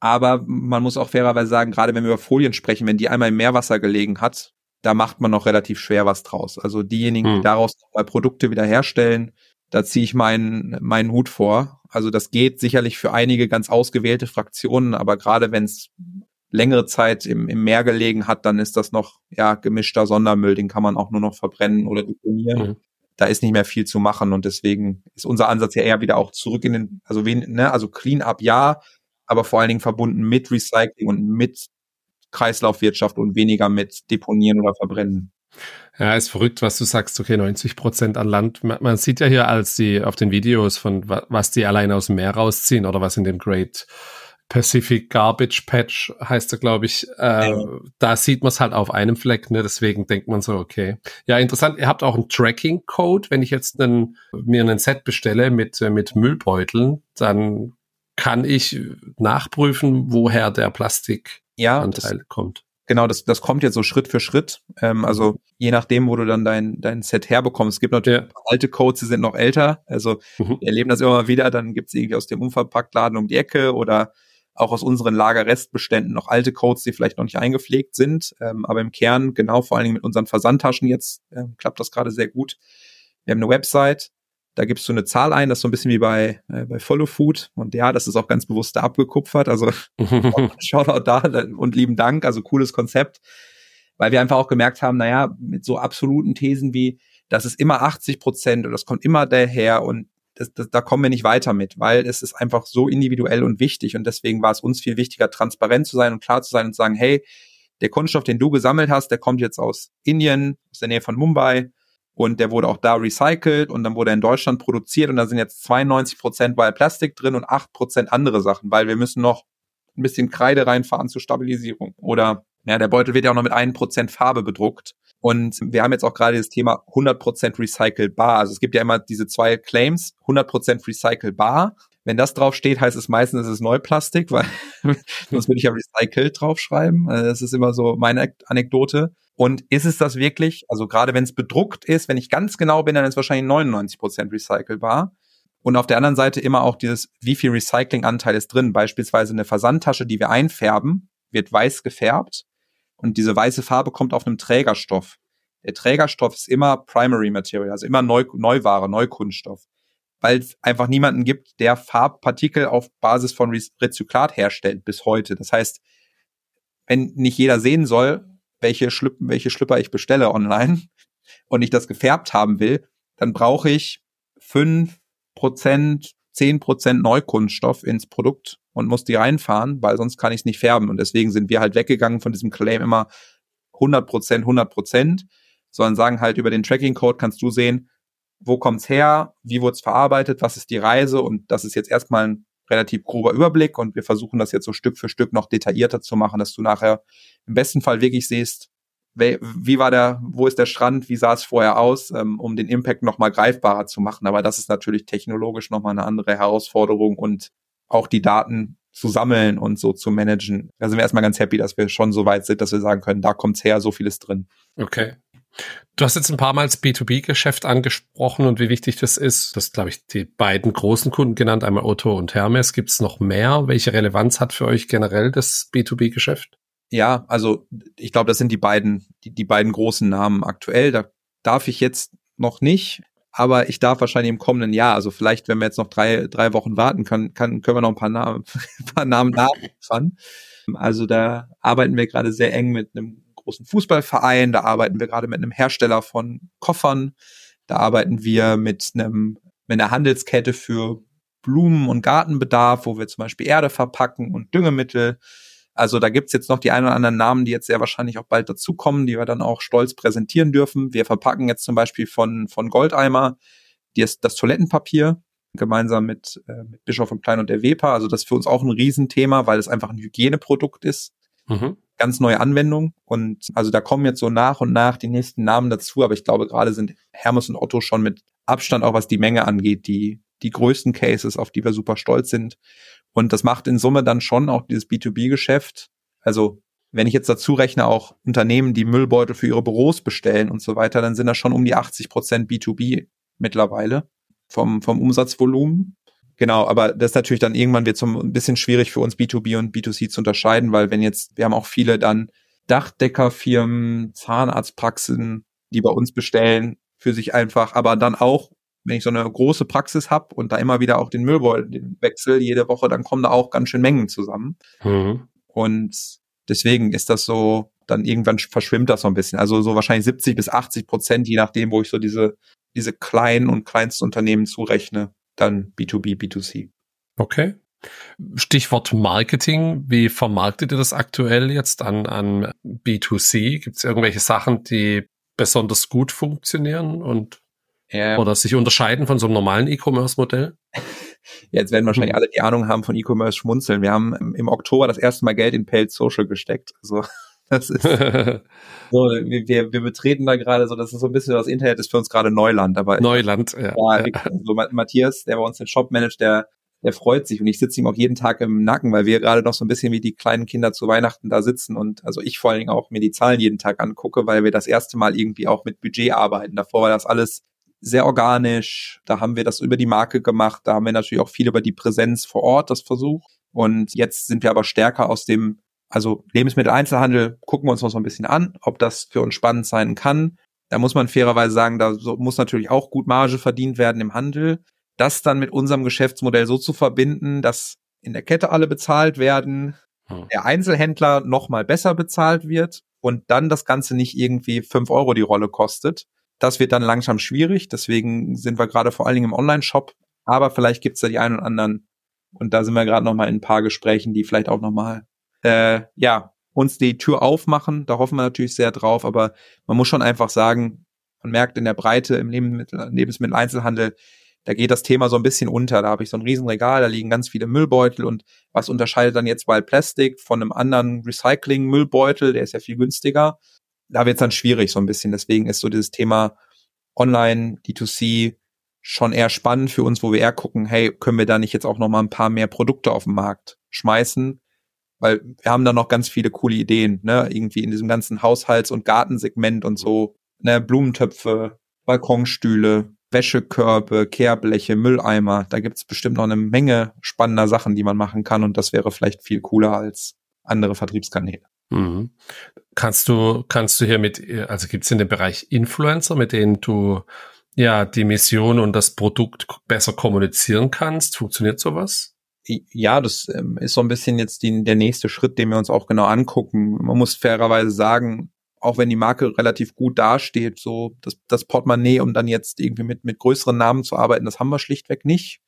Aber man muss auch fairerweise sagen, gerade wenn wir über Folien sprechen, wenn die einmal im Meerwasser gelegen hat, da macht man noch relativ schwer was draus. Also diejenigen, hm. die daraus mal Produkte wieder herstellen, da ziehe ich meinen, meinen Hut vor. Also das geht sicherlich für einige ganz ausgewählte Fraktionen, aber gerade wenn es längere Zeit im, im Meer gelegen hat, dann ist das noch ja gemischter Sondermüll, den kann man auch nur noch verbrennen oder deponieren. Mhm. Da ist nicht mehr viel zu machen und deswegen ist unser Ansatz ja eher wieder auch zurück in den, also wen, ne, also Clean Up ja, aber vor allen Dingen verbunden mit Recycling und mit Kreislaufwirtschaft und weniger mit Deponieren oder Verbrennen. Ja, ist verrückt, was du sagst. Okay, 90 Prozent an Land. Man, sieht ja hier als die auf den Videos von was die alleine aus dem Meer rausziehen oder was in dem Great Pacific Garbage Patch heißt er, glaube ich. Äh, ja. Da sieht man es halt auf einem Fleck, ne? Deswegen denkt man so, okay. Ja, interessant. Ihr habt auch einen Tracking-Code. Wenn ich jetzt einen, mir einen Set bestelle mit, äh, mit Müllbeuteln, dann kann ich nachprüfen, woher der Plastik ja, Anteil das, kommt. Genau, das, das kommt jetzt so Schritt für Schritt. Ähm, also mhm. je nachdem, wo du dann dein, dein Set herbekommst. Es gibt natürlich ja. alte Codes, die sind noch älter. Also mhm. wir erleben das immer mal wieder. Dann gibt's irgendwie aus dem Unverpacktladen um die Ecke oder auch aus unseren Lagerrestbeständen noch alte Codes, die vielleicht noch nicht eingepflegt sind. Ähm, aber im Kern, genau, vor allen Dingen mit unseren Versandtaschen jetzt, ähm, klappt das gerade sehr gut. Wir haben eine Website, Da gibst du eine Zahl ein, das ist so ein bisschen wie bei, äh, bei Follow Food. Und ja, das ist auch ganz bewusst da abgekupfert. Also Shoutout da und lieben Dank. Also cooles Konzept. Weil wir einfach auch gemerkt haben, naja, mit so absoluten Thesen wie, das ist immer 80 Prozent und das kommt immer daher und das, das, da kommen wir nicht weiter mit, weil es ist einfach so individuell und wichtig und deswegen war es uns viel wichtiger, transparent zu sein und klar zu sein und zu sagen, hey, der Kunststoff, den du gesammelt hast, der kommt jetzt aus Indien, aus der Nähe von Mumbai und der wurde auch da recycelt und dann wurde er in Deutschland produziert und da sind jetzt 92 Prozent Wild Plastic drin und 8 Prozent andere Sachen, weil wir müssen noch ein bisschen Kreide reinfahren zur Stabilisierung oder ja, der Beutel wird ja auch noch mit 1% Farbe bedruckt. Und wir haben jetzt auch gerade das Thema 100% recycelbar. Also es gibt ja immer diese zwei Claims, 100% recycelbar. Wenn das draufsteht, heißt es meistens, es ist Neuplastik, weil sonst würde ich ja recycelt draufschreiben. Also das ist immer so meine Anekdote. Und ist es das wirklich? Also gerade wenn es bedruckt ist, wenn ich ganz genau bin, dann ist es wahrscheinlich 99% recycelbar. Und auf der anderen Seite immer auch dieses, wie viel Recyclinganteil ist drin. Beispielsweise eine Versandtasche, die wir einfärben, wird weiß gefärbt und diese weiße Farbe kommt auf einem Trägerstoff. Der Trägerstoff ist immer Primary Material, also immer Neu Neuware, Neukunststoff. Weil es einfach niemanden gibt, der Farbpartikel auf Basis von Rezyklat herstellt bis heute. Das heißt, wenn nicht jeder sehen soll, welche, Schlüppen, welche Schlüpper ich bestelle online und ich das gefärbt haben will, dann brauche ich fünf Prozent, zehn Prozent Neukunststoff ins Produkt und muss die reinfahren, weil sonst kann ich es nicht färben. Und deswegen sind wir halt weggegangen von diesem Claim immer 100 Prozent, 100 Prozent, sondern sagen halt über den Tracking-Code kannst du sehen, wo kommt's her, wie wurde es verarbeitet, was ist die Reise und das ist jetzt erstmal ein relativ grober Überblick und wir versuchen das jetzt so Stück für Stück noch detaillierter zu machen, dass du nachher im besten Fall wirklich siehst, wie war der, wo ist der Strand, wie sah es vorher aus, ähm, um den Impact nochmal greifbarer zu machen. Aber das ist natürlich technologisch nochmal eine andere Herausforderung und auch die Daten zu sammeln und so zu managen. Da sind wir erstmal ganz happy, dass wir schon so weit sind, dass wir sagen können, da kommt's her, so viel ist drin. Okay. Du hast jetzt ein paar Mal das B2B-Geschäft angesprochen und wie wichtig das ist. Das glaube ich, die beiden großen Kunden genannt, einmal Otto und Hermes. Gibt es noch mehr? Welche Relevanz hat für euch generell das B2B-Geschäft? Ja, also ich glaube, das sind die beiden, die, die beiden großen Namen aktuell. Da darf ich jetzt noch nicht aber ich darf wahrscheinlich im kommenden Jahr, also vielleicht, wenn wir jetzt noch drei, drei Wochen warten können, kann, können wir noch ein paar Namen, ein paar Namen nachliefern. Also da arbeiten wir gerade sehr eng mit einem großen Fußballverein, da arbeiten wir gerade mit einem Hersteller von Koffern, da arbeiten wir mit einem, mit einer Handelskette für Blumen- und Gartenbedarf, wo wir zum Beispiel Erde verpacken und Düngemittel. Also da gibt's jetzt noch die ein oder anderen Namen, die jetzt sehr wahrscheinlich auch bald dazukommen, die wir dann auch stolz präsentieren dürfen. Wir verpacken jetzt zum Beispiel von, von Goldeimer das, das Toilettenpapier gemeinsam mit, äh, mit Bischof und Klein und der Wepa. Also das ist für uns auch ein Riesenthema, weil es einfach ein Hygieneprodukt ist. Mhm. Ganz neue Anwendung. Und also da kommen jetzt so nach und nach die nächsten Namen dazu. Aber ich glaube, gerade sind Hermes und Otto schon mit Abstand, auch was die Menge angeht, die, die größten Cases, auf die wir super stolz sind. Und das macht in Summe dann schon auch dieses B2B-Geschäft. Also wenn ich jetzt dazu rechne, auch Unternehmen, die Müllbeutel für ihre Büros bestellen und so weiter, dann sind das schon um die 80 Prozent B2B mittlerweile vom, vom Umsatzvolumen. Genau, aber das ist natürlich dann irgendwann wird es ein bisschen schwierig für uns B2B und B2C zu unterscheiden, weil wenn jetzt, wir haben auch viele dann Dachdeckerfirmen, Zahnarztpraxen, die bei uns bestellen, für sich einfach, aber dann auch wenn ich so eine große Praxis habe und da immer wieder auch den Müllbeutel wechsel jede Woche, dann kommen da auch ganz schön Mengen zusammen. Mhm. Und deswegen ist das so, dann irgendwann verschwimmt das so ein bisschen. Also so wahrscheinlich 70 bis 80 Prozent, je nachdem, wo ich so diese, diese kleinen und kleinsten Unternehmen zurechne, dann B2B, B2C. Okay. Stichwort Marketing. Wie vermarktet ihr das aktuell jetzt an, an B2C? Gibt es irgendwelche Sachen, die besonders gut funktionieren und ja. Oder sich unterscheiden von so einem normalen E-Commerce-Modell? Jetzt werden wahrscheinlich hm. alle die Ahnung haben von E-Commerce schmunzeln. Wir haben im Oktober das erste Mal Geld in Paid Social gesteckt. Also das ist so, wir, wir betreten da gerade so, das ist so ein bisschen das Internet ist für uns gerade Neuland. Aber Neuland, ja. ja. So Matthias, der bei uns den Shop managt, der der freut sich und ich sitze ihm auch jeden Tag im Nacken, weil wir gerade noch so ein bisschen wie die kleinen Kinder zu Weihnachten da sitzen und also ich vor allen Dingen auch mir die Zahlen jeden Tag angucke, weil wir das erste Mal irgendwie auch mit Budget arbeiten. Davor war das alles sehr organisch. Da haben wir das über die Marke gemacht. Da haben wir natürlich auch viel über die Präsenz vor Ort das versucht. Und jetzt sind wir aber stärker aus dem, also Lebensmitteleinzelhandel, gucken wir uns noch so ein bisschen an, ob das für uns spannend sein kann. Da muss man fairerweise sagen, da muss natürlich auch gut Marge verdient werden im Handel. Das dann mit unserem Geschäftsmodell so zu verbinden, dass in der Kette alle bezahlt werden, hm. der Einzelhändler noch mal besser bezahlt wird und dann das Ganze nicht irgendwie fünf Euro die Rolle kostet. Das wird dann langsam schwierig. Deswegen sind wir gerade vor allen Dingen im Online-Shop. Aber vielleicht gibt's da die einen oder anderen. Und da sind wir gerade noch mal in ein paar Gesprächen, die vielleicht auch noch mal äh, ja uns die Tür aufmachen. Da hoffen wir natürlich sehr drauf. Aber man muss schon einfach sagen, man merkt in der Breite im Lebensmittel, Lebensmitteleinzelhandel, da geht das Thema so ein bisschen unter. Da habe ich so ein Riesenregal, da liegen ganz viele Müllbeutel und was unterscheidet dann jetzt Wild Plastic von einem anderen Recycling-Müllbeutel, der ist ja viel günstiger. Da wird es dann schwierig so ein bisschen. Deswegen ist so dieses Thema Online, D2C schon eher spannend für uns, wo wir eher gucken, hey, können wir da nicht jetzt auch noch mal ein paar mehr Produkte auf den Markt schmeißen? Weil wir haben da noch ganz viele coole Ideen, ne? Irgendwie in diesem ganzen Haushalts- und Gartensegment und so, ne? Blumentöpfe, Balkonstühle, Wäschekörbe, Kehrbleche, Mülleimer. Da gibt's bestimmt noch eine Menge spannender Sachen, die man machen kann und das wäre vielleicht viel cooler als andere Vertriebskanäle. Mhm. Kannst du, kannst du hier mit, also gibt's in dem Bereich Influencer, mit denen du ja die Mission und das Produkt besser kommunizieren kannst? Funktioniert sowas? Ja, das ähm, ist so ein bisschen jetzt die, der nächste Schritt, den wir uns auch genau angucken. Man muss fairerweise sagen, auch wenn die Marke relativ gut dasteht, so das, das Portemonnaie, um dann jetzt irgendwie mit, mit größeren Namen zu arbeiten, das haben wir schlichtweg nicht.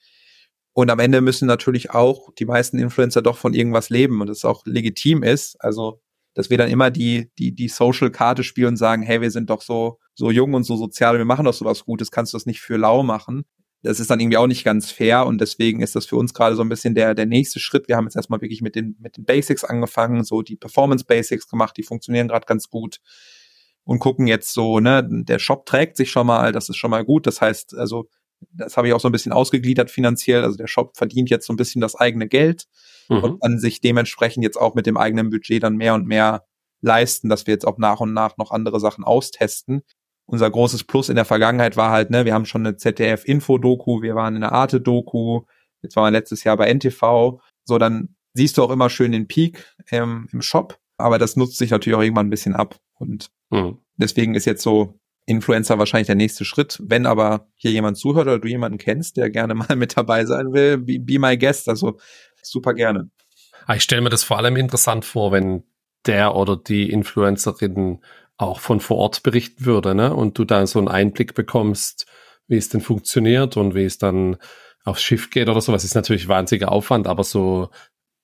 Und am Ende müssen natürlich auch die meisten Influencer doch von irgendwas leben und es auch legitim ist. Also, dass wir dann immer die, die, die Social-Karte spielen und sagen, hey, wir sind doch so, so jung und so sozial, wir machen doch sowas Gutes, kannst du das nicht für lau machen das ist dann irgendwie auch nicht ganz fair und deswegen ist das für uns gerade so ein bisschen der, der nächste Schritt. Wir haben jetzt erstmal wirklich mit den, mit den Basics angefangen, so die Performance Basics gemacht, die funktionieren gerade ganz gut und gucken jetzt so, ne, der Shop trägt sich schon mal, das ist schon mal gut. Das heißt, also, das habe ich auch so ein bisschen ausgegliedert finanziell. Also der Shop verdient jetzt so ein bisschen das eigene Geld mhm. und kann sich dementsprechend jetzt auch mit dem eigenen Budget dann mehr und mehr leisten, dass wir jetzt auch nach und nach noch andere Sachen austesten unser großes Plus in der Vergangenheit war halt, ne, wir haben schon eine ZDF-Info-Doku, wir waren in einer Arte-Doku, jetzt waren wir letztes Jahr bei NTV. So, dann siehst du auch immer schön den Peak ähm, im Shop, aber das nutzt sich natürlich auch irgendwann ein bisschen ab. Und mhm. deswegen ist jetzt so Influencer wahrscheinlich der nächste Schritt. Wenn aber hier jemand zuhört oder du jemanden kennst, der gerne mal mit dabei sein will, be, be my guest, also super gerne. Ah, ich stelle mir das vor allem interessant vor, wenn der oder die Influencerin auch von vor Ort berichten würde, ne? Und du da so einen Einblick bekommst, wie es denn funktioniert und wie es dann aufs Schiff geht oder sowas, ist natürlich wahnsinniger Aufwand, aber so,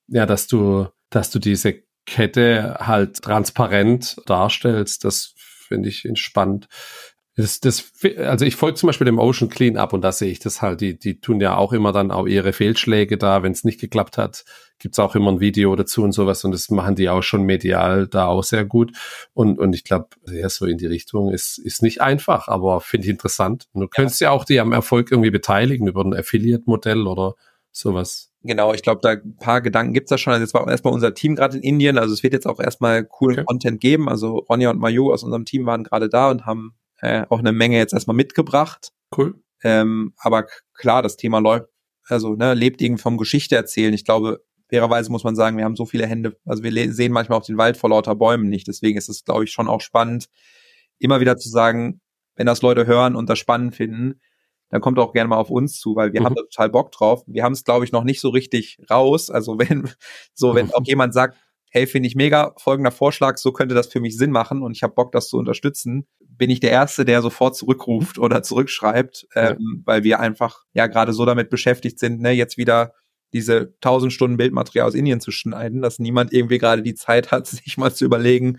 ja, dass du, dass du diese Kette halt transparent darstellst, das finde ich entspannt. Das, das, also ich folge zum Beispiel dem Ocean Cleanup und da sehe ich das halt, die, die tun ja auch immer dann auch ihre Fehlschläge da, wenn es nicht geklappt hat, gibt's auch immer ein Video dazu und sowas und das machen die auch schon medial da auch sehr gut. Und, und ich glaube, ja, so in die Richtung ist, ist nicht einfach, aber finde ich interessant. Und du könntest ja. ja auch die am Erfolg irgendwie beteiligen über ein Affiliate-Modell oder sowas. Genau, ich glaube, da ein paar Gedanken gibt's da schon. Also jetzt war erstmal unser Team gerade in Indien, also es wird jetzt auch erstmal coolen okay. Content geben. Also Ronja und Mayu aus unserem Team waren gerade da und haben äh, auch eine Menge jetzt erstmal mitgebracht. Cool. Ähm, aber klar, das Thema läuft, also ne, lebt irgendwie vom Geschichte erzählen. Ich glaube, fairerweise muss man sagen, wir haben so viele Hände, also wir sehen manchmal auch den Wald vor lauter Bäumen nicht. Deswegen ist es, glaube ich, schon auch spannend, immer wieder zu sagen, wenn das Leute hören und das spannend finden, dann kommt auch gerne mal auf uns zu, weil wir mhm. haben da total Bock drauf. Wir haben es, glaube ich, noch nicht so richtig raus. Also wenn, so, wenn mhm. auch jemand sagt, hey, finde ich mega, folgender Vorschlag, so könnte das für mich Sinn machen und ich habe Bock, das zu unterstützen, bin ich der Erste, der sofort zurückruft oder zurückschreibt, ähm, ja. weil wir einfach ja gerade so damit beschäftigt sind, ne, jetzt wieder diese tausend Stunden Bildmaterial aus Indien zu schneiden, dass niemand irgendwie gerade die Zeit hat, sich mal zu überlegen,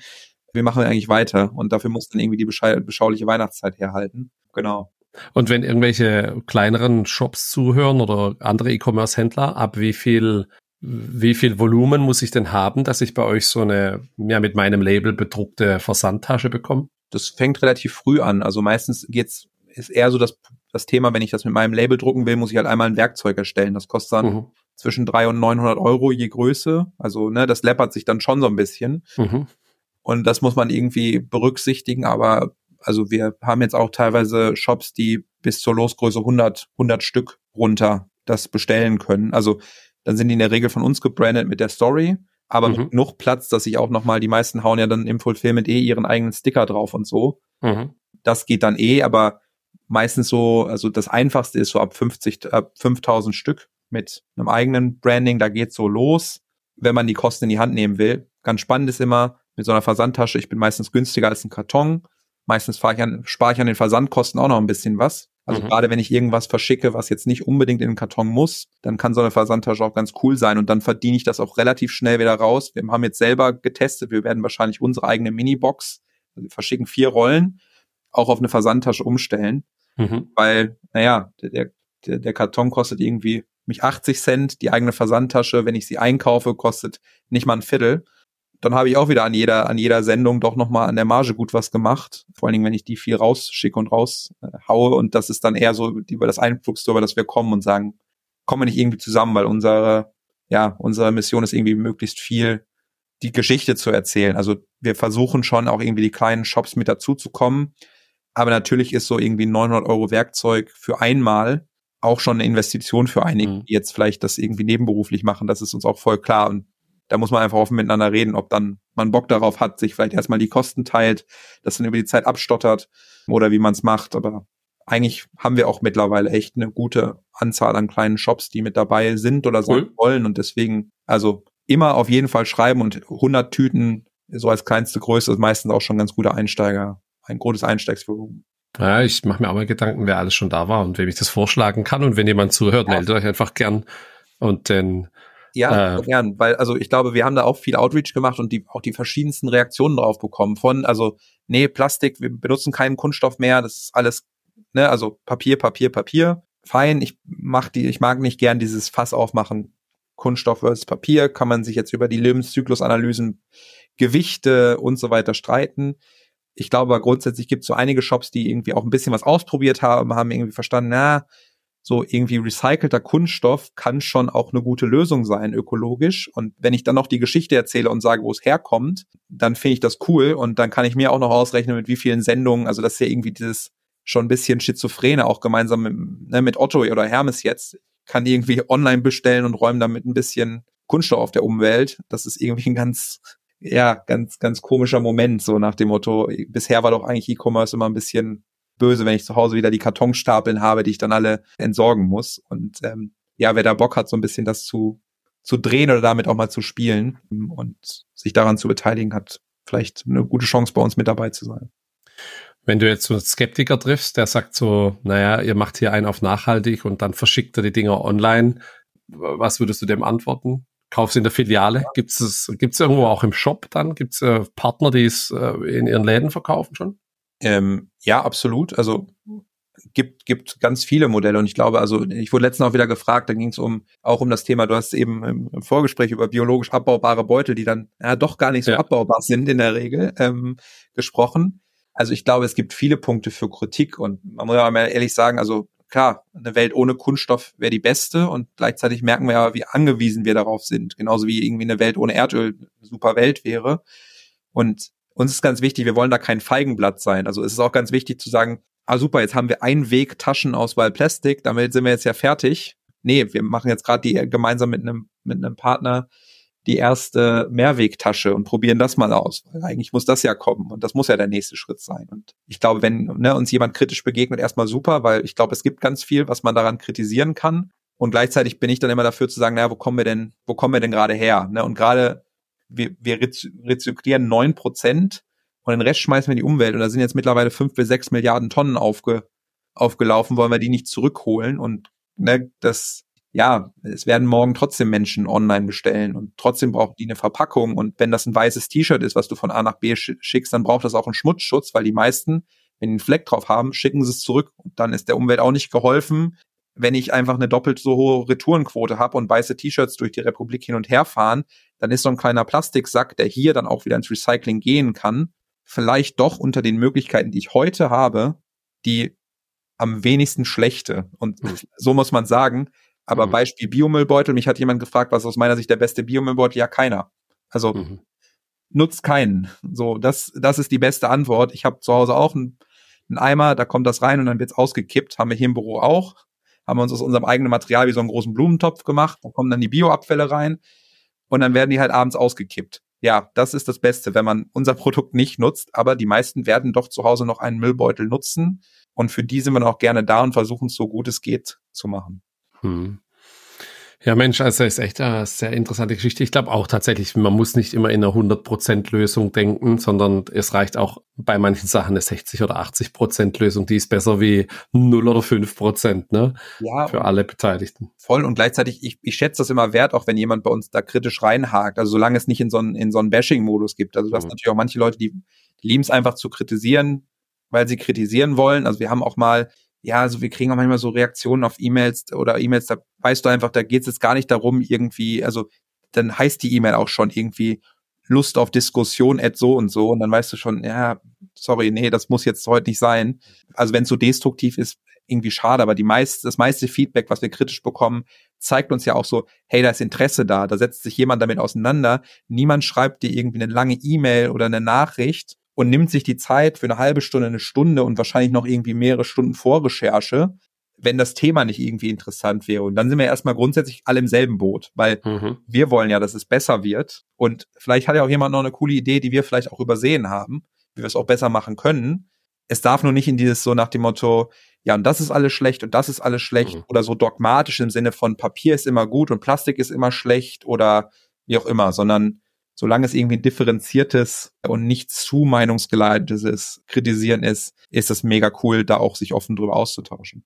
wie machen wir eigentlich weiter? Und dafür muss dann irgendwie die beschauliche Weihnachtszeit herhalten. Genau. Und wenn irgendwelche kleineren Shops zuhören oder andere E-Commerce-Händler, ab wie viel wie viel Volumen muss ich denn haben, dass ich bei euch so eine, ja, mit meinem Label bedruckte Versandtasche bekomme? Das fängt relativ früh an. Also meistens geht's, ist eher so das, das Thema, wenn ich das mit meinem Label drucken will, muss ich halt einmal ein Werkzeug erstellen. Das kostet dann mhm. Zwischen drei und 900 Euro je Größe. Also, ne, das läppert sich dann schon so ein bisschen. Mhm. Und das muss man irgendwie berücksichtigen. Aber, also wir haben jetzt auch teilweise Shops, die bis zur Losgröße 100, 100 Stück runter das bestellen können. Also dann sind die in der Regel von uns gebrandet mit der Story, aber mhm. genug Platz, dass ich auch nochmal, die meisten hauen ja dann im Fulfillment eh ihren eigenen Sticker drauf und so. Mhm. das geht dann eh, aber meistens so, also das einfachste ist so ab 50, ab 5000 Stück mit einem eigenen Branding, da geht's so los, wenn man die Kosten in die Hand nehmen will. Ganz spannend ist immer mit so einer Versandtasche, ich bin meistens günstiger als ein Karton. Meistens fahre ich an, spare ich an den Versandkosten auch noch ein bisschen was. Also mhm. gerade wenn ich irgendwas verschicke, was jetzt nicht unbedingt in den Karton muss, dann kann so eine Versandtasche auch ganz cool sein und dann verdiene ich das auch relativ schnell wieder raus. Wir haben jetzt selber getestet, wir werden wahrscheinlich unsere eigene Minibox, also wir verschicken vier Rollen, auch auf eine Versandtasche umstellen, mhm. weil, naja, der, der, der Karton kostet irgendwie mich 80 Cent, die eigene Versandtasche, wenn ich sie einkaufe, kostet nicht mal ein Viertel dann habe ich auch wieder an jeder, an jeder Sendung doch nochmal an der Marge gut was gemacht. Vor allen Dingen, wenn ich die viel rausschicke und raushaue. Und das ist dann eher so über das Einflugstor, über das wir kommen und sagen, kommen wir nicht irgendwie zusammen, weil unsere, ja, unsere Mission ist irgendwie möglichst viel die Geschichte zu erzählen. Also wir versuchen schon auch irgendwie die kleinen Shops mit dazu zu kommen. Aber natürlich ist so irgendwie 900 Euro Werkzeug für einmal auch schon eine Investition für einige, mhm. die jetzt vielleicht das irgendwie nebenberuflich machen. Das ist uns auch voll klar. Und da muss man einfach offen miteinander reden, ob dann man Bock darauf hat, sich vielleicht erstmal die Kosten teilt, das dann über die Zeit abstottert oder wie man es macht. Aber eigentlich haben wir auch mittlerweile echt eine gute Anzahl an kleinen Shops, die mit dabei sind oder cool. sein wollen und deswegen, also immer auf jeden Fall schreiben und 100 Tüten so als kleinste Größe ist meistens auch schon ein ganz guter Einsteiger, ein gutes Einsteigsvolumen. Ja, ich mache mir auch mal Gedanken, wer alles schon da war und wem ich das vorschlagen kann. Und wenn jemand zuhört, ja. meldet euch einfach gern. Und dann ja, äh, gern, weil also ich glaube, wir haben da auch viel Outreach gemacht und die auch die verschiedensten Reaktionen drauf bekommen von also nee, Plastik, wir benutzen keinen Kunststoff mehr, das ist alles ne, also Papier, Papier, Papier. Fein, ich mach die ich mag nicht gern dieses Fass aufmachen. Kunststoff versus Papier, kann man sich jetzt über die Lebenszyklusanalysen, Gewichte und so weiter streiten. Ich glaube, grundsätzlich gibt es so einige Shops, die irgendwie auch ein bisschen was ausprobiert haben, haben irgendwie verstanden, na, so irgendwie recycelter Kunststoff kann schon auch eine gute Lösung sein, ökologisch. Und wenn ich dann noch die Geschichte erzähle und sage, wo es herkommt, dann finde ich das cool und dann kann ich mir auch noch ausrechnen, mit wie vielen Sendungen, also das ist ja irgendwie dieses schon ein bisschen Schizophrene, auch gemeinsam mit, ne, mit Otto oder Hermes jetzt, kann irgendwie online bestellen und räumen damit ein bisschen Kunststoff auf der Umwelt. Das ist irgendwie ein ganz, ja, ganz, ganz komischer Moment, so nach dem Motto, bisher war doch eigentlich E-Commerce immer ein bisschen böse, wenn ich zu Hause wieder die Kartonstapeln habe, die ich dann alle entsorgen muss. Und ähm, ja, wer da Bock hat, so ein bisschen das zu, zu drehen oder damit auch mal zu spielen und sich daran zu beteiligen, hat vielleicht eine gute Chance, bei uns mit dabei zu sein. Wenn du jetzt so einen Skeptiker triffst, der sagt so, naja, ihr macht hier einen auf nachhaltig und dann verschickt er die Dinger online, was würdest du dem antworten? Kaufst in der Filiale? Gibt es gibt's irgendwo auch im Shop dann? Gibt es äh, Partner, die es äh, in ihren Läden verkaufen schon? Ähm, ja, absolut. Also gibt gibt ganz viele Modelle und ich glaube, also ich wurde letztens auch wieder gefragt, da ging es um auch um das Thema, du hast eben im, im, Vorgespräch über biologisch abbaubare Beutel, die dann ja doch gar nicht so ja. abbaubar sind in der Regel, ähm, gesprochen. Also ich glaube, es gibt viele Punkte für Kritik und man muss ja mal ehrlich sagen, also klar, eine Welt ohne Kunststoff wäre die beste und gleichzeitig merken wir ja, wie angewiesen wir darauf sind, genauso wie irgendwie eine Welt ohne Erdöl eine super Welt wäre. Und uns ist ganz wichtig, wir wollen da kein Feigenblatt sein. Also es ist auch ganz wichtig zu sagen, ah super, jetzt haben wir Einweg-Taschen aus Plastik, damit sind wir jetzt ja fertig. Nee, wir machen jetzt gerade die gemeinsam mit einem mit einem Partner die erste Mehrwegtasche und probieren das mal aus. Weil eigentlich muss das ja kommen und das muss ja der nächste Schritt sein. Und ich glaube, wenn ne, uns jemand kritisch begegnet, erstmal super, weil ich glaube, es gibt ganz viel, was man daran kritisieren kann. Und gleichzeitig bin ich dann immer dafür zu sagen, naja, wo kommen wir denn, wo kommen wir denn gerade her? Ne? Und gerade wir, wir rezyklieren neun Prozent und den Rest schmeißen wir in die Umwelt. Und da sind jetzt mittlerweile fünf bis sechs Milliarden Tonnen aufge, aufgelaufen, wollen wir die nicht zurückholen. Und ne, das, ja, es werden morgen trotzdem Menschen online bestellen und trotzdem brauchen die eine Verpackung. Und wenn das ein weißes T-Shirt ist, was du von A nach B schickst, dann braucht das auch einen Schmutzschutz, weil die meisten, wenn die einen Fleck drauf haben, schicken sie es zurück. Und dann ist der Umwelt auch nicht geholfen, wenn ich einfach eine doppelt so hohe Retourenquote habe und weiße T-Shirts durch die Republik hin und her fahren, dann ist so ein kleiner Plastiksack, der hier dann auch wieder ins Recycling gehen kann, vielleicht doch unter den Möglichkeiten, die ich heute habe, die am wenigsten schlechte. Und mhm. so muss man sagen. Aber mhm. Beispiel Biomüllbeutel, mich hat jemand gefragt, was aus meiner Sicht der beste Biomüllbeutel? Ja, keiner. Also mhm. nutzt keinen. So, das, das ist die beste Antwort. Ich habe zu Hause auch einen, einen Eimer, da kommt das rein und dann wird's ausgekippt. Haben wir hier im Büro auch haben wir uns aus unserem eigenen Material wie so einen großen Blumentopf gemacht. Da kommen dann die Bioabfälle rein und dann werden die halt abends ausgekippt. ja, das ist das Beste, wenn man unser Produkt nicht nutzt, aber die meisten werden doch zu Hause noch einen Müllbeutel nutzen und für die sind wir auch gerne da und versuchen es so gut es geht zu machen. Hm. Ja, Mensch, also ist echt eine sehr interessante Geschichte. Ich glaube auch tatsächlich, man muss nicht immer in einer 100% Lösung denken, sondern es reicht auch bei manchen Sachen eine 60 oder 80% Lösung. Die ist besser wie 0 oder 5%, ne? Ja. Für alle Beteiligten. Voll und gleichzeitig, ich, ich schätze das immer wert, auch wenn jemand bei uns da kritisch reinhakt. Also solange es nicht in so einen, in so einen Bashing-Modus gibt. Also du hast mhm. natürlich auch manche Leute, die lieben es einfach zu kritisieren, weil sie kritisieren wollen. Also wir haben auch mal ja, also wir kriegen auch manchmal so Reaktionen auf E-Mails oder E-Mails, da weißt du einfach, da geht es jetzt gar nicht darum, irgendwie, also dann heißt die E-Mail auch schon irgendwie Lust auf Diskussion at so und so und dann weißt du schon, ja, sorry, nee, das muss jetzt heute nicht sein. Also wenn es so destruktiv ist, irgendwie schade, aber die meist, das meiste Feedback, was wir kritisch bekommen, zeigt uns ja auch so, hey, da ist Interesse da, da setzt sich jemand damit auseinander. Niemand schreibt dir irgendwie eine lange E-Mail oder eine Nachricht und nimmt sich die Zeit für eine halbe Stunde, eine Stunde und wahrscheinlich noch irgendwie mehrere Stunden Vorrecherche, wenn das Thema nicht irgendwie interessant wäre. Und dann sind wir erstmal grundsätzlich alle im selben Boot, weil mhm. wir wollen ja, dass es besser wird. Und vielleicht hat ja auch jemand noch eine coole Idee, die wir vielleicht auch übersehen haben, wie wir es auch besser machen können. Es darf nur nicht in dieses so nach dem Motto, ja, und das ist alles schlecht und das ist alles schlecht mhm. oder so dogmatisch im Sinne von Papier ist immer gut und Plastik ist immer schlecht oder wie auch immer, sondern solange es irgendwie ein differenziertes und nicht zu meinungsgeleitetes Kritisieren ist, ist es mega cool, da auch sich offen drüber auszutauschen.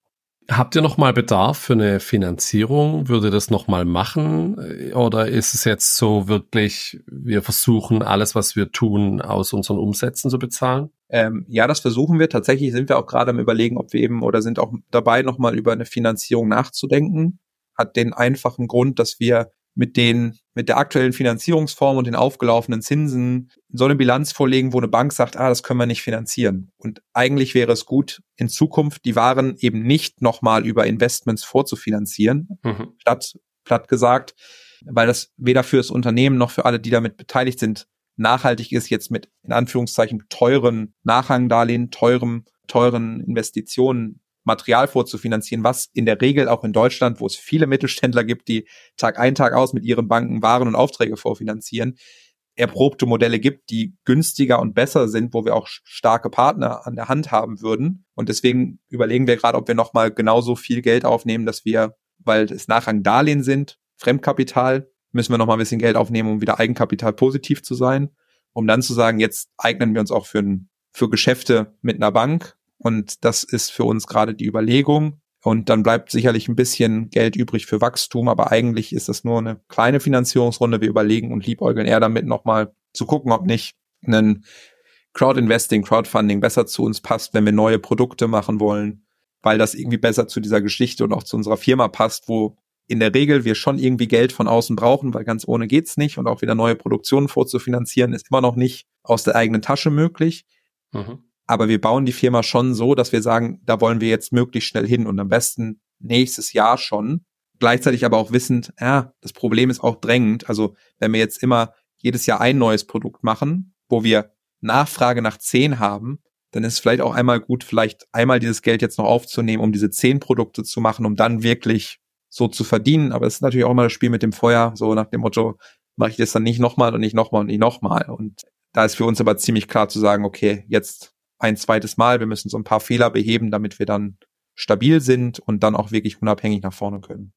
Habt ihr noch mal Bedarf für eine Finanzierung? Würde das noch mal machen? Oder ist es jetzt so wirklich, wir versuchen alles, was wir tun, aus unseren Umsätzen zu bezahlen? Ähm, ja, das versuchen wir. Tatsächlich sind wir auch gerade am überlegen, ob wir eben oder sind auch dabei, noch mal über eine Finanzierung nachzudenken. Hat den einfachen Grund, dass wir mit den, mit der aktuellen Finanzierungsform und den aufgelaufenen Zinsen so eine Bilanz vorlegen, wo eine Bank sagt, ah, das können wir nicht finanzieren. Und eigentlich wäre es gut, in Zukunft die Waren eben nicht nochmal über Investments vorzufinanzieren, mhm. statt platt gesagt, weil das weder für das Unternehmen noch für alle, die damit beteiligt sind, nachhaltig ist, jetzt mit in Anführungszeichen teuren Nachrangdarlehen, teuren, teuren Investitionen Material vorzufinanzieren, was in der Regel auch in Deutschland, wo es viele Mittelständler gibt, die Tag ein, Tag aus mit ihren Banken Waren und Aufträge vorfinanzieren, erprobte Modelle gibt, die günstiger und besser sind, wo wir auch starke Partner an der Hand haben würden. Und deswegen überlegen wir gerade, ob wir nochmal genauso viel Geld aufnehmen, dass wir, weil es Nachrang Darlehen sind, Fremdkapital, müssen wir nochmal ein bisschen Geld aufnehmen, um wieder Eigenkapital positiv zu sein, um dann zu sagen, jetzt eignen wir uns auch für, ein, für Geschäfte mit einer Bank und das ist für uns gerade die Überlegung. Und dann bleibt sicherlich ein bisschen Geld übrig für Wachstum, aber eigentlich ist das nur eine kleine Finanzierungsrunde. Wir überlegen und liebäugeln eher damit nochmal zu gucken, ob nicht ein Crowdinvesting, Crowdfunding besser zu uns passt, wenn wir neue Produkte machen wollen, weil das irgendwie besser zu dieser Geschichte und auch zu unserer Firma passt, wo in der Regel wir schon irgendwie Geld von außen brauchen, weil ganz ohne geht's nicht und auch wieder neue Produktionen vorzufinanzieren ist immer noch nicht aus der eigenen Tasche möglich. Mhm. Aber wir bauen die Firma schon so, dass wir sagen, da wollen wir jetzt möglichst schnell hin und am besten nächstes Jahr schon. Gleichzeitig aber auch wissend, ja, das Problem ist auch drängend. Also wenn wir jetzt immer jedes Jahr ein neues Produkt machen, wo wir Nachfrage nach zehn haben, dann ist vielleicht auch einmal gut, vielleicht einmal dieses Geld jetzt noch aufzunehmen, um diese zehn Produkte zu machen, um dann wirklich so zu verdienen. Aber es ist natürlich auch immer das Spiel mit dem Feuer, so nach dem Motto, mache ich das dann nicht nochmal und nicht nochmal und nicht nochmal. Und da ist für uns aber ziemlich klar zu sagen, okay, jetzt ein zweites Mal. Wir müssen so ein paar Fehler beheben, damit wir dann stabil sind und dann auch wirklich unabhängig nach vorne können.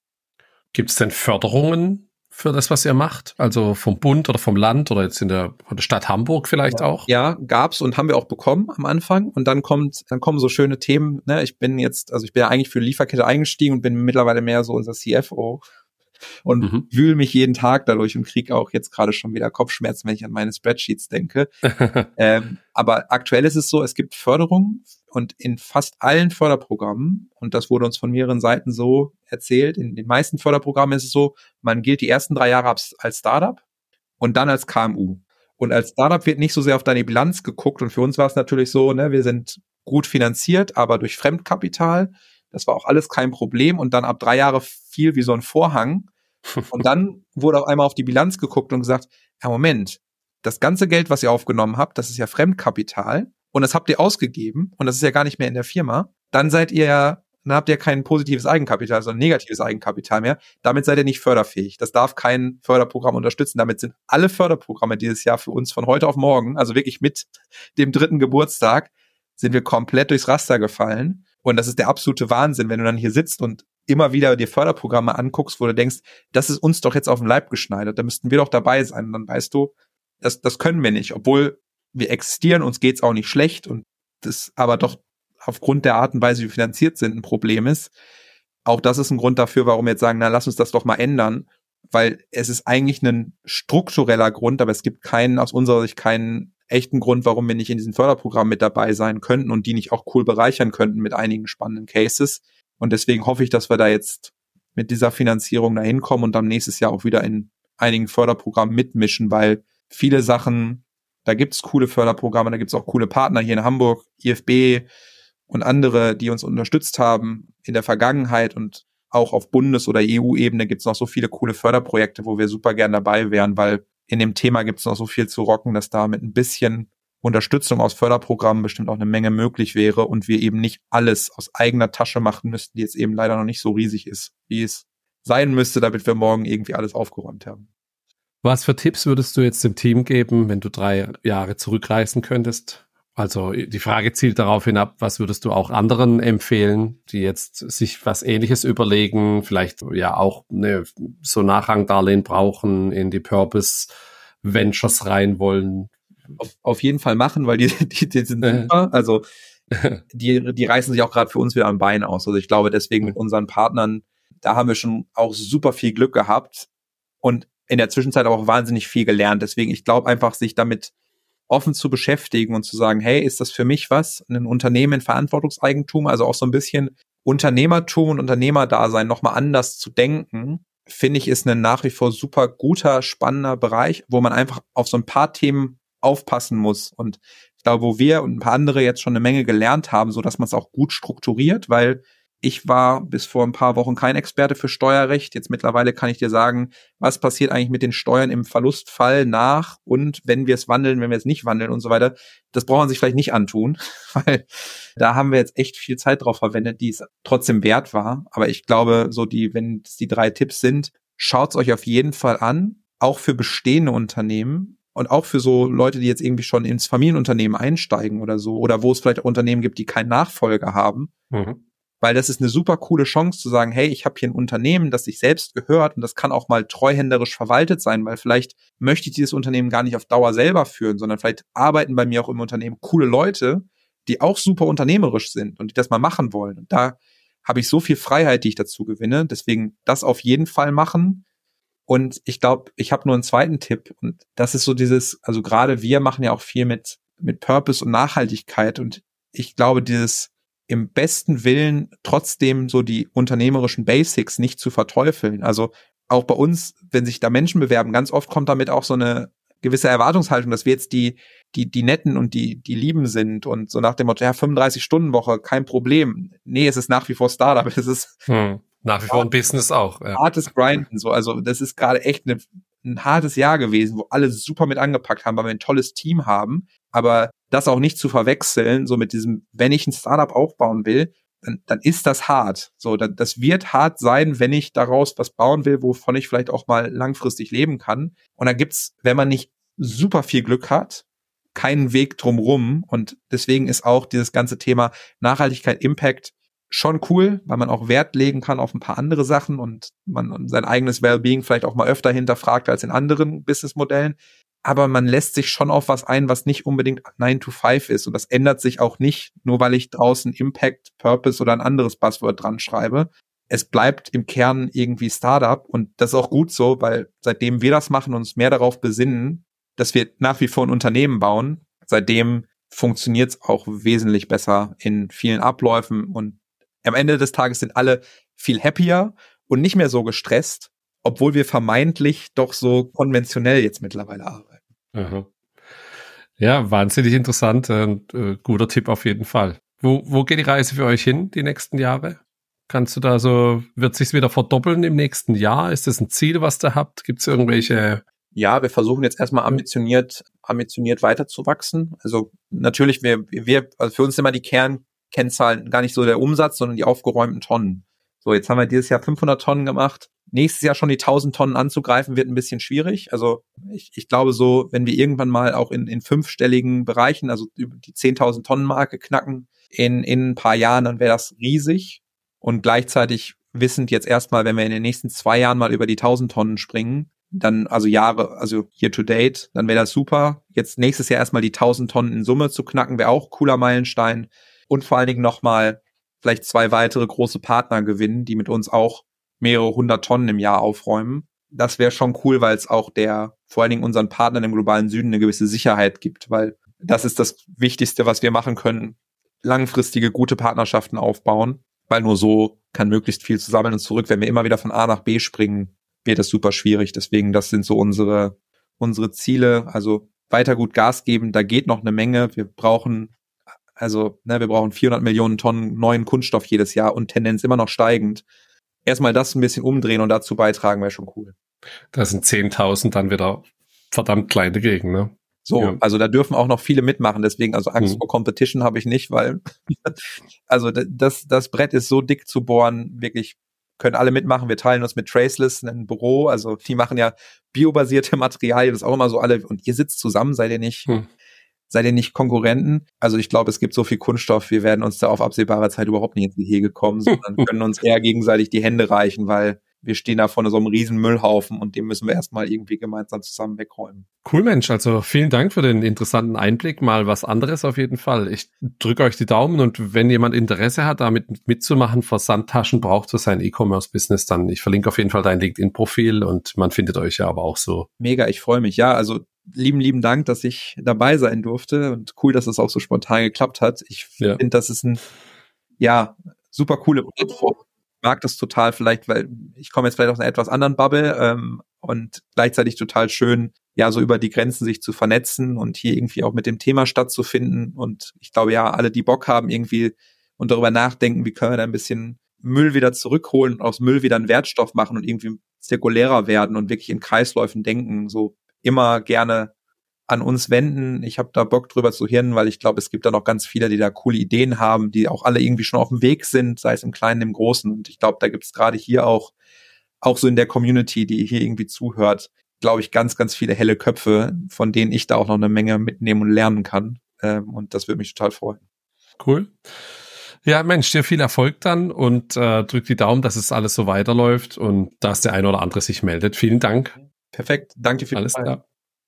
Gibt es denn Förderungen für das, was ihr macht? Also vom Bund oder vom Land oder jetzt in der, von der Stadt Hamburg vielleicht ja. auch? Ja, gab's und haben wir auch bekommen am Anfang. Und dann kommt, dann kommen so schöne Themen. Ne? Ich bin jetzt, also ich bin ja eigentlich für Lieferkette eingestiegen und bin mittlerweile mehr so unser CFO und mhm. wühle mich jeden Tag dadurch und kriege auch jetzt gerade schon wieder Kopfschmerzen, wenn ich an meine Spreadsheets denke. ähm, aber aktuell ist es so, es gibt Förderungen und in fast allen Förderprogrammen, und das wurde uns von mehreren Seiten so erzählt, in den meisten Förderprogrammen ist es so, man gilt die ersten drei Jahre als Startup und dann als KMU. Und als Startup wird nicht so sehr auf deine Bilanz geguckt. Und für uns war es natürlich so, ne, wir sind gut finanziert, aber durch Fremdkapital. Das war auch alles kein Problem. Und dann ab drei Jahre fiel wie so ein Vorhang. Und dann wurde auf einmal auf die Bilanz geguckt und gesagt, ja, Moment, das ganze Geld, was ihr aufgenommen habt, das ist ja Fremdkapital und das habt ihr ausgegeben und das ist ja gar nicht mehr in der Firma. Dann seid ihr ja dann habt ihr kein positives Eigenkapital, sondern negatives Eigenkapital mehr. Damit seid ihr nicht förderfähig. Das darf kein Förderprogramm unterstützen. Damit sind alle Förderprogramme dieses Jahr für uns von heute auf morgen, also wirklich mit dem dritten Geburtstag, sind wir komplett durchs Raster gefallen. Und das ist der absolute Wahnsinn, wenn du dann hier sitzt und immer wieder dir Förderprogramme anguckst, wo du denkst, das ist uns doch jetzt auf den Leib geschneidert, da müssten wir doch dabei sein. Und dann weißt du, das, das können wir nicht, obwohl wir existieren, uns geht's auch nicht schlecht und das aber doch aufgrund der Art und Weise, wie wir finanziert sind, ein Problem ist. Auch das ist ein Grund dafür, warum wir jetzt sagen, na, lass uns das doch mal ändern, weil es ist eigentlich ein struktureller Grund, aber es gibt keinen, aus unserer Sicht keinen echten Grund, warum wir nicht in diesem Förderprogramm mit dabei sein könnten und die nicht auch cool bereichern könnten mit einigen spannenden Cases. Und deswegen hoffe ich, dass wir da jetzt mit dieser Finanzierung da hinkommen und dann nächstes Jahr auch wieder in einigen Förderprogrammen mitmischen, weil viele Sachen, da gibt's coole Förderprogramme, da gibt's auch coole Partner hier in Hamburg, IFB und andere, die uns unterstützt haben in der Vergangenheit und auch auf Bundes- oder EU-Ebene gibt's noch so viele coole Förderprojekte, wo wir super gern dabei wären, weil in dem Thema gibt's noch so viel zu rocken, dass da mit ein bisschen Unterstützung aus Förderprogrammen bestimmt auch eine Menge möglich wäre und wir eben nicht alles aus eigener Tasche machen müssten, die jetzt eben leider noch nicht so riesig ist, wie es sein müsste, damit wir morgen irgendwie alles aufgeräumt haben. Was für Tipps würdest du jetzt dem Team geben, wenn du drei Jahre zurückreisen könntest? Also die Frage zielt darauf hinab, was würdest du auch anderen empfehlen, die jetzt sich was ähnliches überlegen, vielleicht ja auch ne, so Nachrangdarlehen brauchen, in die Purpose Ventures rein wollen? Auf, auf jeden Fall machen, weil die, die, die sind super. Also die, die reißen sich auch gerade für uns wieder am Bein aus. Also ich glaube deswegen mit unseren Partnern, da haben wir schon auch super viel Glück gehabt und in der Zwischenzeit auch wahnsinnig viel gelernt. Deswegen, ich glaube einfach, sich damit offen zu beschäftigen und zu sagen, hey, ist das für mich was? Ein Unternehmen in Verantwortungseigentum, also auch so ein bisschen Unternehmertum und Unternehmerdasein nochmal anders zu denken, finde ich, ist ein nach wie vor super guter, spannender Bereich, wo man einfach auf so ein paar Themen aufpassen muss. Und ich glaube, wo wir und ein paar andere jetzt schon eine Menge gelernt haben, so dass man es auch gut strukturiert, weil ich war bis vor ein paar Wochen kein Experte für Steuerrecht. Jetzt mittlerweile kann ich dir sagen, was passiert eigentlich mit den Steuern im Verlustfall nach und wenn wir es wandeln, wenn wir es nicht wandeln und so weiter. Das braucht man sich vielleicht nicht antun, weil da haben wir jetzt echt viel Zeit drauf verwendet, die es trotzdem wert war. Aber ich glaube, so die, wenn es die drei Tipps sind, schaut's euch auf jeden Fall an, auch für bestehende Unternehmen und auch für so Leute, die jetzt irgendwie schon ins Familienunternehmen einsteigen oder so, oder wo es vielleicht auch Unternehmen gibt, die keinen Nachfolger haben. Mhm weil das ist eine super coole Chance zu sagen, hey, ich habe hier ein Unternehmen, das sich selbst gehört und das kann auch mal treuhänderisch verwaltet sein, weil vielleicht möchte ich dieses Unternehmen gar nicht auf Dauer selber führen, sondern vielleicht arbeiten bei mir auch im Unternehmen coole Leute, die auch super unternehmerisch sind und die das mal machen wollen. Und da habe ich so viel Freiheit, die ich dazu gewinne. Deswegen das auf jeden Fall machen. Und ich glaube, ich habe nur einen zweiten Tipp. Und das ist so dieses, also gerade wir machen ja auch viel mit, mit Purpose und Nachhaltigkeit. Und ich glaube, dieses im besten Willen trotzdem so die unternehmerischen Basics nicht zu verteufeln. Also auch bei uns, wenn sich da Menschen bewerben, ganz oft kommt damit auch so eine gewisse Erwartungshaltung, dass wir jetzt die, die, die Netten und die, die Lieben sind und so nach dem Motto, ja, 35 Stunden Woche, kein Problem. Nee, es ist nach wie vor Startup, es ist hm, nach wie vor ein Business auch. Ja. Hartes Grinden, so, also das ist gerade echt eine, ein hartes Jahr gewesen, wo alle super mit angepackt haben, weil wir ein tolles Team haben. Aber das auch nicht zu verwechseln, so mit diesem, wenn ich ein Startup aufbauen will, dann, dann ist das hart. So, das, das wird hart sein, wenn ich daraus was bauen will, wovon ich vielleicht auch mal langfristig leben kann. Und dann gibt's, wenn man nicht super viel Glück hat, keinen Weg drumrum. Und deswegen ist auch dieses ganze Thema Nachhaltigkeit, Impact schon cool, weil man auch Wert legen kann auf ein paar andere Sachen und man sein eigenes Wellbeing vielleicht auch mal öfter hinterfragt als in anderen Businessmodellen aber man lässt sich schon auf was ein, was nicht unbedingt 9 to 5 ist. Und das ändert sich auch nicht, nur weil ich draußen Impact, Purpose oder ein anderes Buzzword dran schreibe. Es bleibt im Kern irgendwie Startup und das ist auch gut so, weil seitdem wir das machen uns mehr darauf besinnen, dass wir nach wie vor ein Unternehmen bauen, seitdem funktioniert es auch wesentlich besser in vielen Abläufen und am Ende des Tages sind alle viel happier und nicht mehr so gestresst, obwohl wir vermeintlich doch so konventionell jetzt mittlerweile arbeiten. Aha. Ja, wahnsinnig interessant und äh, guter Tipp auf jeden Fall. Wo, wo geht die Reise für euch hin die nächsten Jahre? Kannst du da so, wird sich's wieder verdoppeln im nächsten Jahr? Ist das ein Ziel, was ihr habt? Gibt es irgendwelche? Ja, wir versuchen jetzt erstmal ambitioniert, ambitioniert weiterzuwachsen. Also natürlich, wir, wir, also für uns ist immer die Kern, Kennzahlen gar nicht so der Umsatz, sondern die aufgeräumten Tonnen. So, jetzt haben wir dieses Jahr 500 Tonnen gemacht. Nächstes Jahr schon die 1000 Tonnen anzugreifen, wird ein bisschen schwierig. Also ich, ich glaube so, wenn wir irgendwann mal auch in, in fünfstelligen Bereichen, also über die 10.000 Tonnen Marke knacken, in, in ein paar Jahren, dann wäre das riesig. Und gleichzeitig wissend jetzt erstmal, wenn wir in den nächsten zwei Jahren mal über die 1000 Tonnen springen, dann, also Jahre, also year to date, dann wäre das super. Jetzt nächstes Jahr erstmal die 1000 Tonnen in Summe zu knacken, wäre auch cooler Meilenstein. Und vor allen Dingen nochmal vielleicht zwei weitere große Partner gewinnen, die mit uns auch mehrere hundert Tonnen im Jahr aufräumen. Das wäre schon cool, weil es auch der, vor allen Dingen unseren Partnern im globalen Süden eine gewisse Sicherheit gibt, weil das ist das Wichtigste, was wir machen können. Langfristige, gute Partnerschaften aufbauen, weil nur so kann möglichst viel zusammen und zurück. Wenn wir immer wieder von A nach B springen, wird das super schwierig. Deswegen, das sind so unsere, unsere Ziele. Also weiter gut Gas geben. Da geht noch eine Menge. Wir brauchen, also, ne, wir brauchen 400 Millionen Tonnen neuen Kunststoff jedes Jahr und Tendenz immer noch steigend. Erstmal das ein bisschen umdrehen und dazu beitragen wäre schon cool. Da sind 10.000 dann wieder verdammt kleine Gegend, ne? So, ja. also da dürfen auch noch viele mitmachen, deswegen also Angst mhm. vor Competition habe ich nicht, weil also das das Brett ist so dick zu bohren, wirklich können alle mitmachen. Wir teilen uns mit Traceless ein Büro, also die machen ja biobasierte Materialien, das ist auch immer so alle und ihr sitzt zusammen, seid ihr nicht mhm. Seid ihr nicht Konkurrenten? Also ich glaube, es gibt so viel Kunststoff, wir werden uns da auf absehbare Zeit überhaupt nicht ins Gehege kommen, sondern können uns eher gegenseitig die Hände reichen, weil wir stehen da vor so einem riesen Müllhaufen und den müssen wir erstmal irgendwie gemeinsam zusammen wegräumen. Cool, Mensch. Also vielen Dank für den interessanten Einblick. Mal was anderes auf jeden Fall. Ich drücke euch die Daumen und wenn jemand Interesse hat, damit mitzumachen, Versandtaschen braucht für sein E-Commerce-Business, dann ich verlinke auf jeden Fall dein LinkedIn-Profil und man findet euch ja aber auch so. Mega, ich freue mich. Ja, also lieben, lieben Dank, dass ich dabei sein durfte und cool, dass es auch so spontan geklappt hat. Ich ja. finde, das ist ein, ja, super coole Plattform mag das total vielleicht, weil ich komme jetzt vielleicht aus einer etwas anderen Bubble ähm, und gleichzeitig total schön, ja, so über die Grenzen sich zu vernetzen und hier irgendwie auch mit dem Thema stattzufinden. Und ich glaube ja, alle, die Bock haben, irgendwie und darüber nachdenken, wie können wir da ein bisschen Müll wieder zurückholen und aus Müll wieder einen Wertstoff machen und irgendwie zirkulärer werden und wirklich in Kreisläufen denken, so immer gerne an uns wenden. Ich habe da Bock drüber zu hirnen, weil ich glaube, es gibt da noch ganz viele, die da coole Ideen haben, die auch alle irgendwie schon auf dem Weg sind, sei es im Kleinen, im Großen. Und ich glaube, da gibt es gerade hier auch, auch so in der Community, die hier irgendwie zuhört, glaube ich, ganz, ganz viele helle Köpfe, von denen ich da auch noch eine Menge mitnehmen und lernen kann. Ähm, und das würde mich total freuen. Cool. Ja, Mensch, dir viel Erfolg dann und äh, drück die Daumen, dass es alles so weiterläuft und dass der eine oder andere sich meldet. Vielen Dank. Perfekt. Danke für alles klar.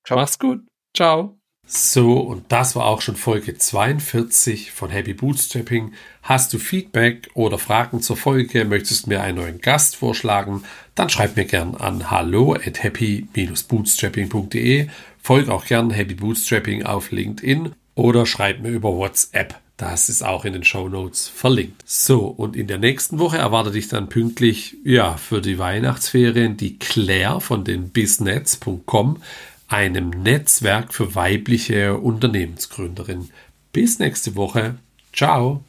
Mach's gut. Ciao. So, und das war auch schon Folge 42 von Happy Bootstrapping. Hast du Feedback oder Fragen zur Folge, möchtest mir einen neuen Gast vorschlagen, dann schreib mir gern an hallo at happy-bootstrapping.de. Folge auch gern Happy Bootstrapping auf LinkedIn oder schreib mir über WhatsApp. Das ist auch in den Show Notes verlinkt. So, und in der nächsten Woche erwartet dich dann pünktlich, ja, für die Weihnachtsferien die Claire von den bisnets.com einem Netzwerk für weibliche Unternehmensgründerinnen. Bis nächste Woche. Ciao.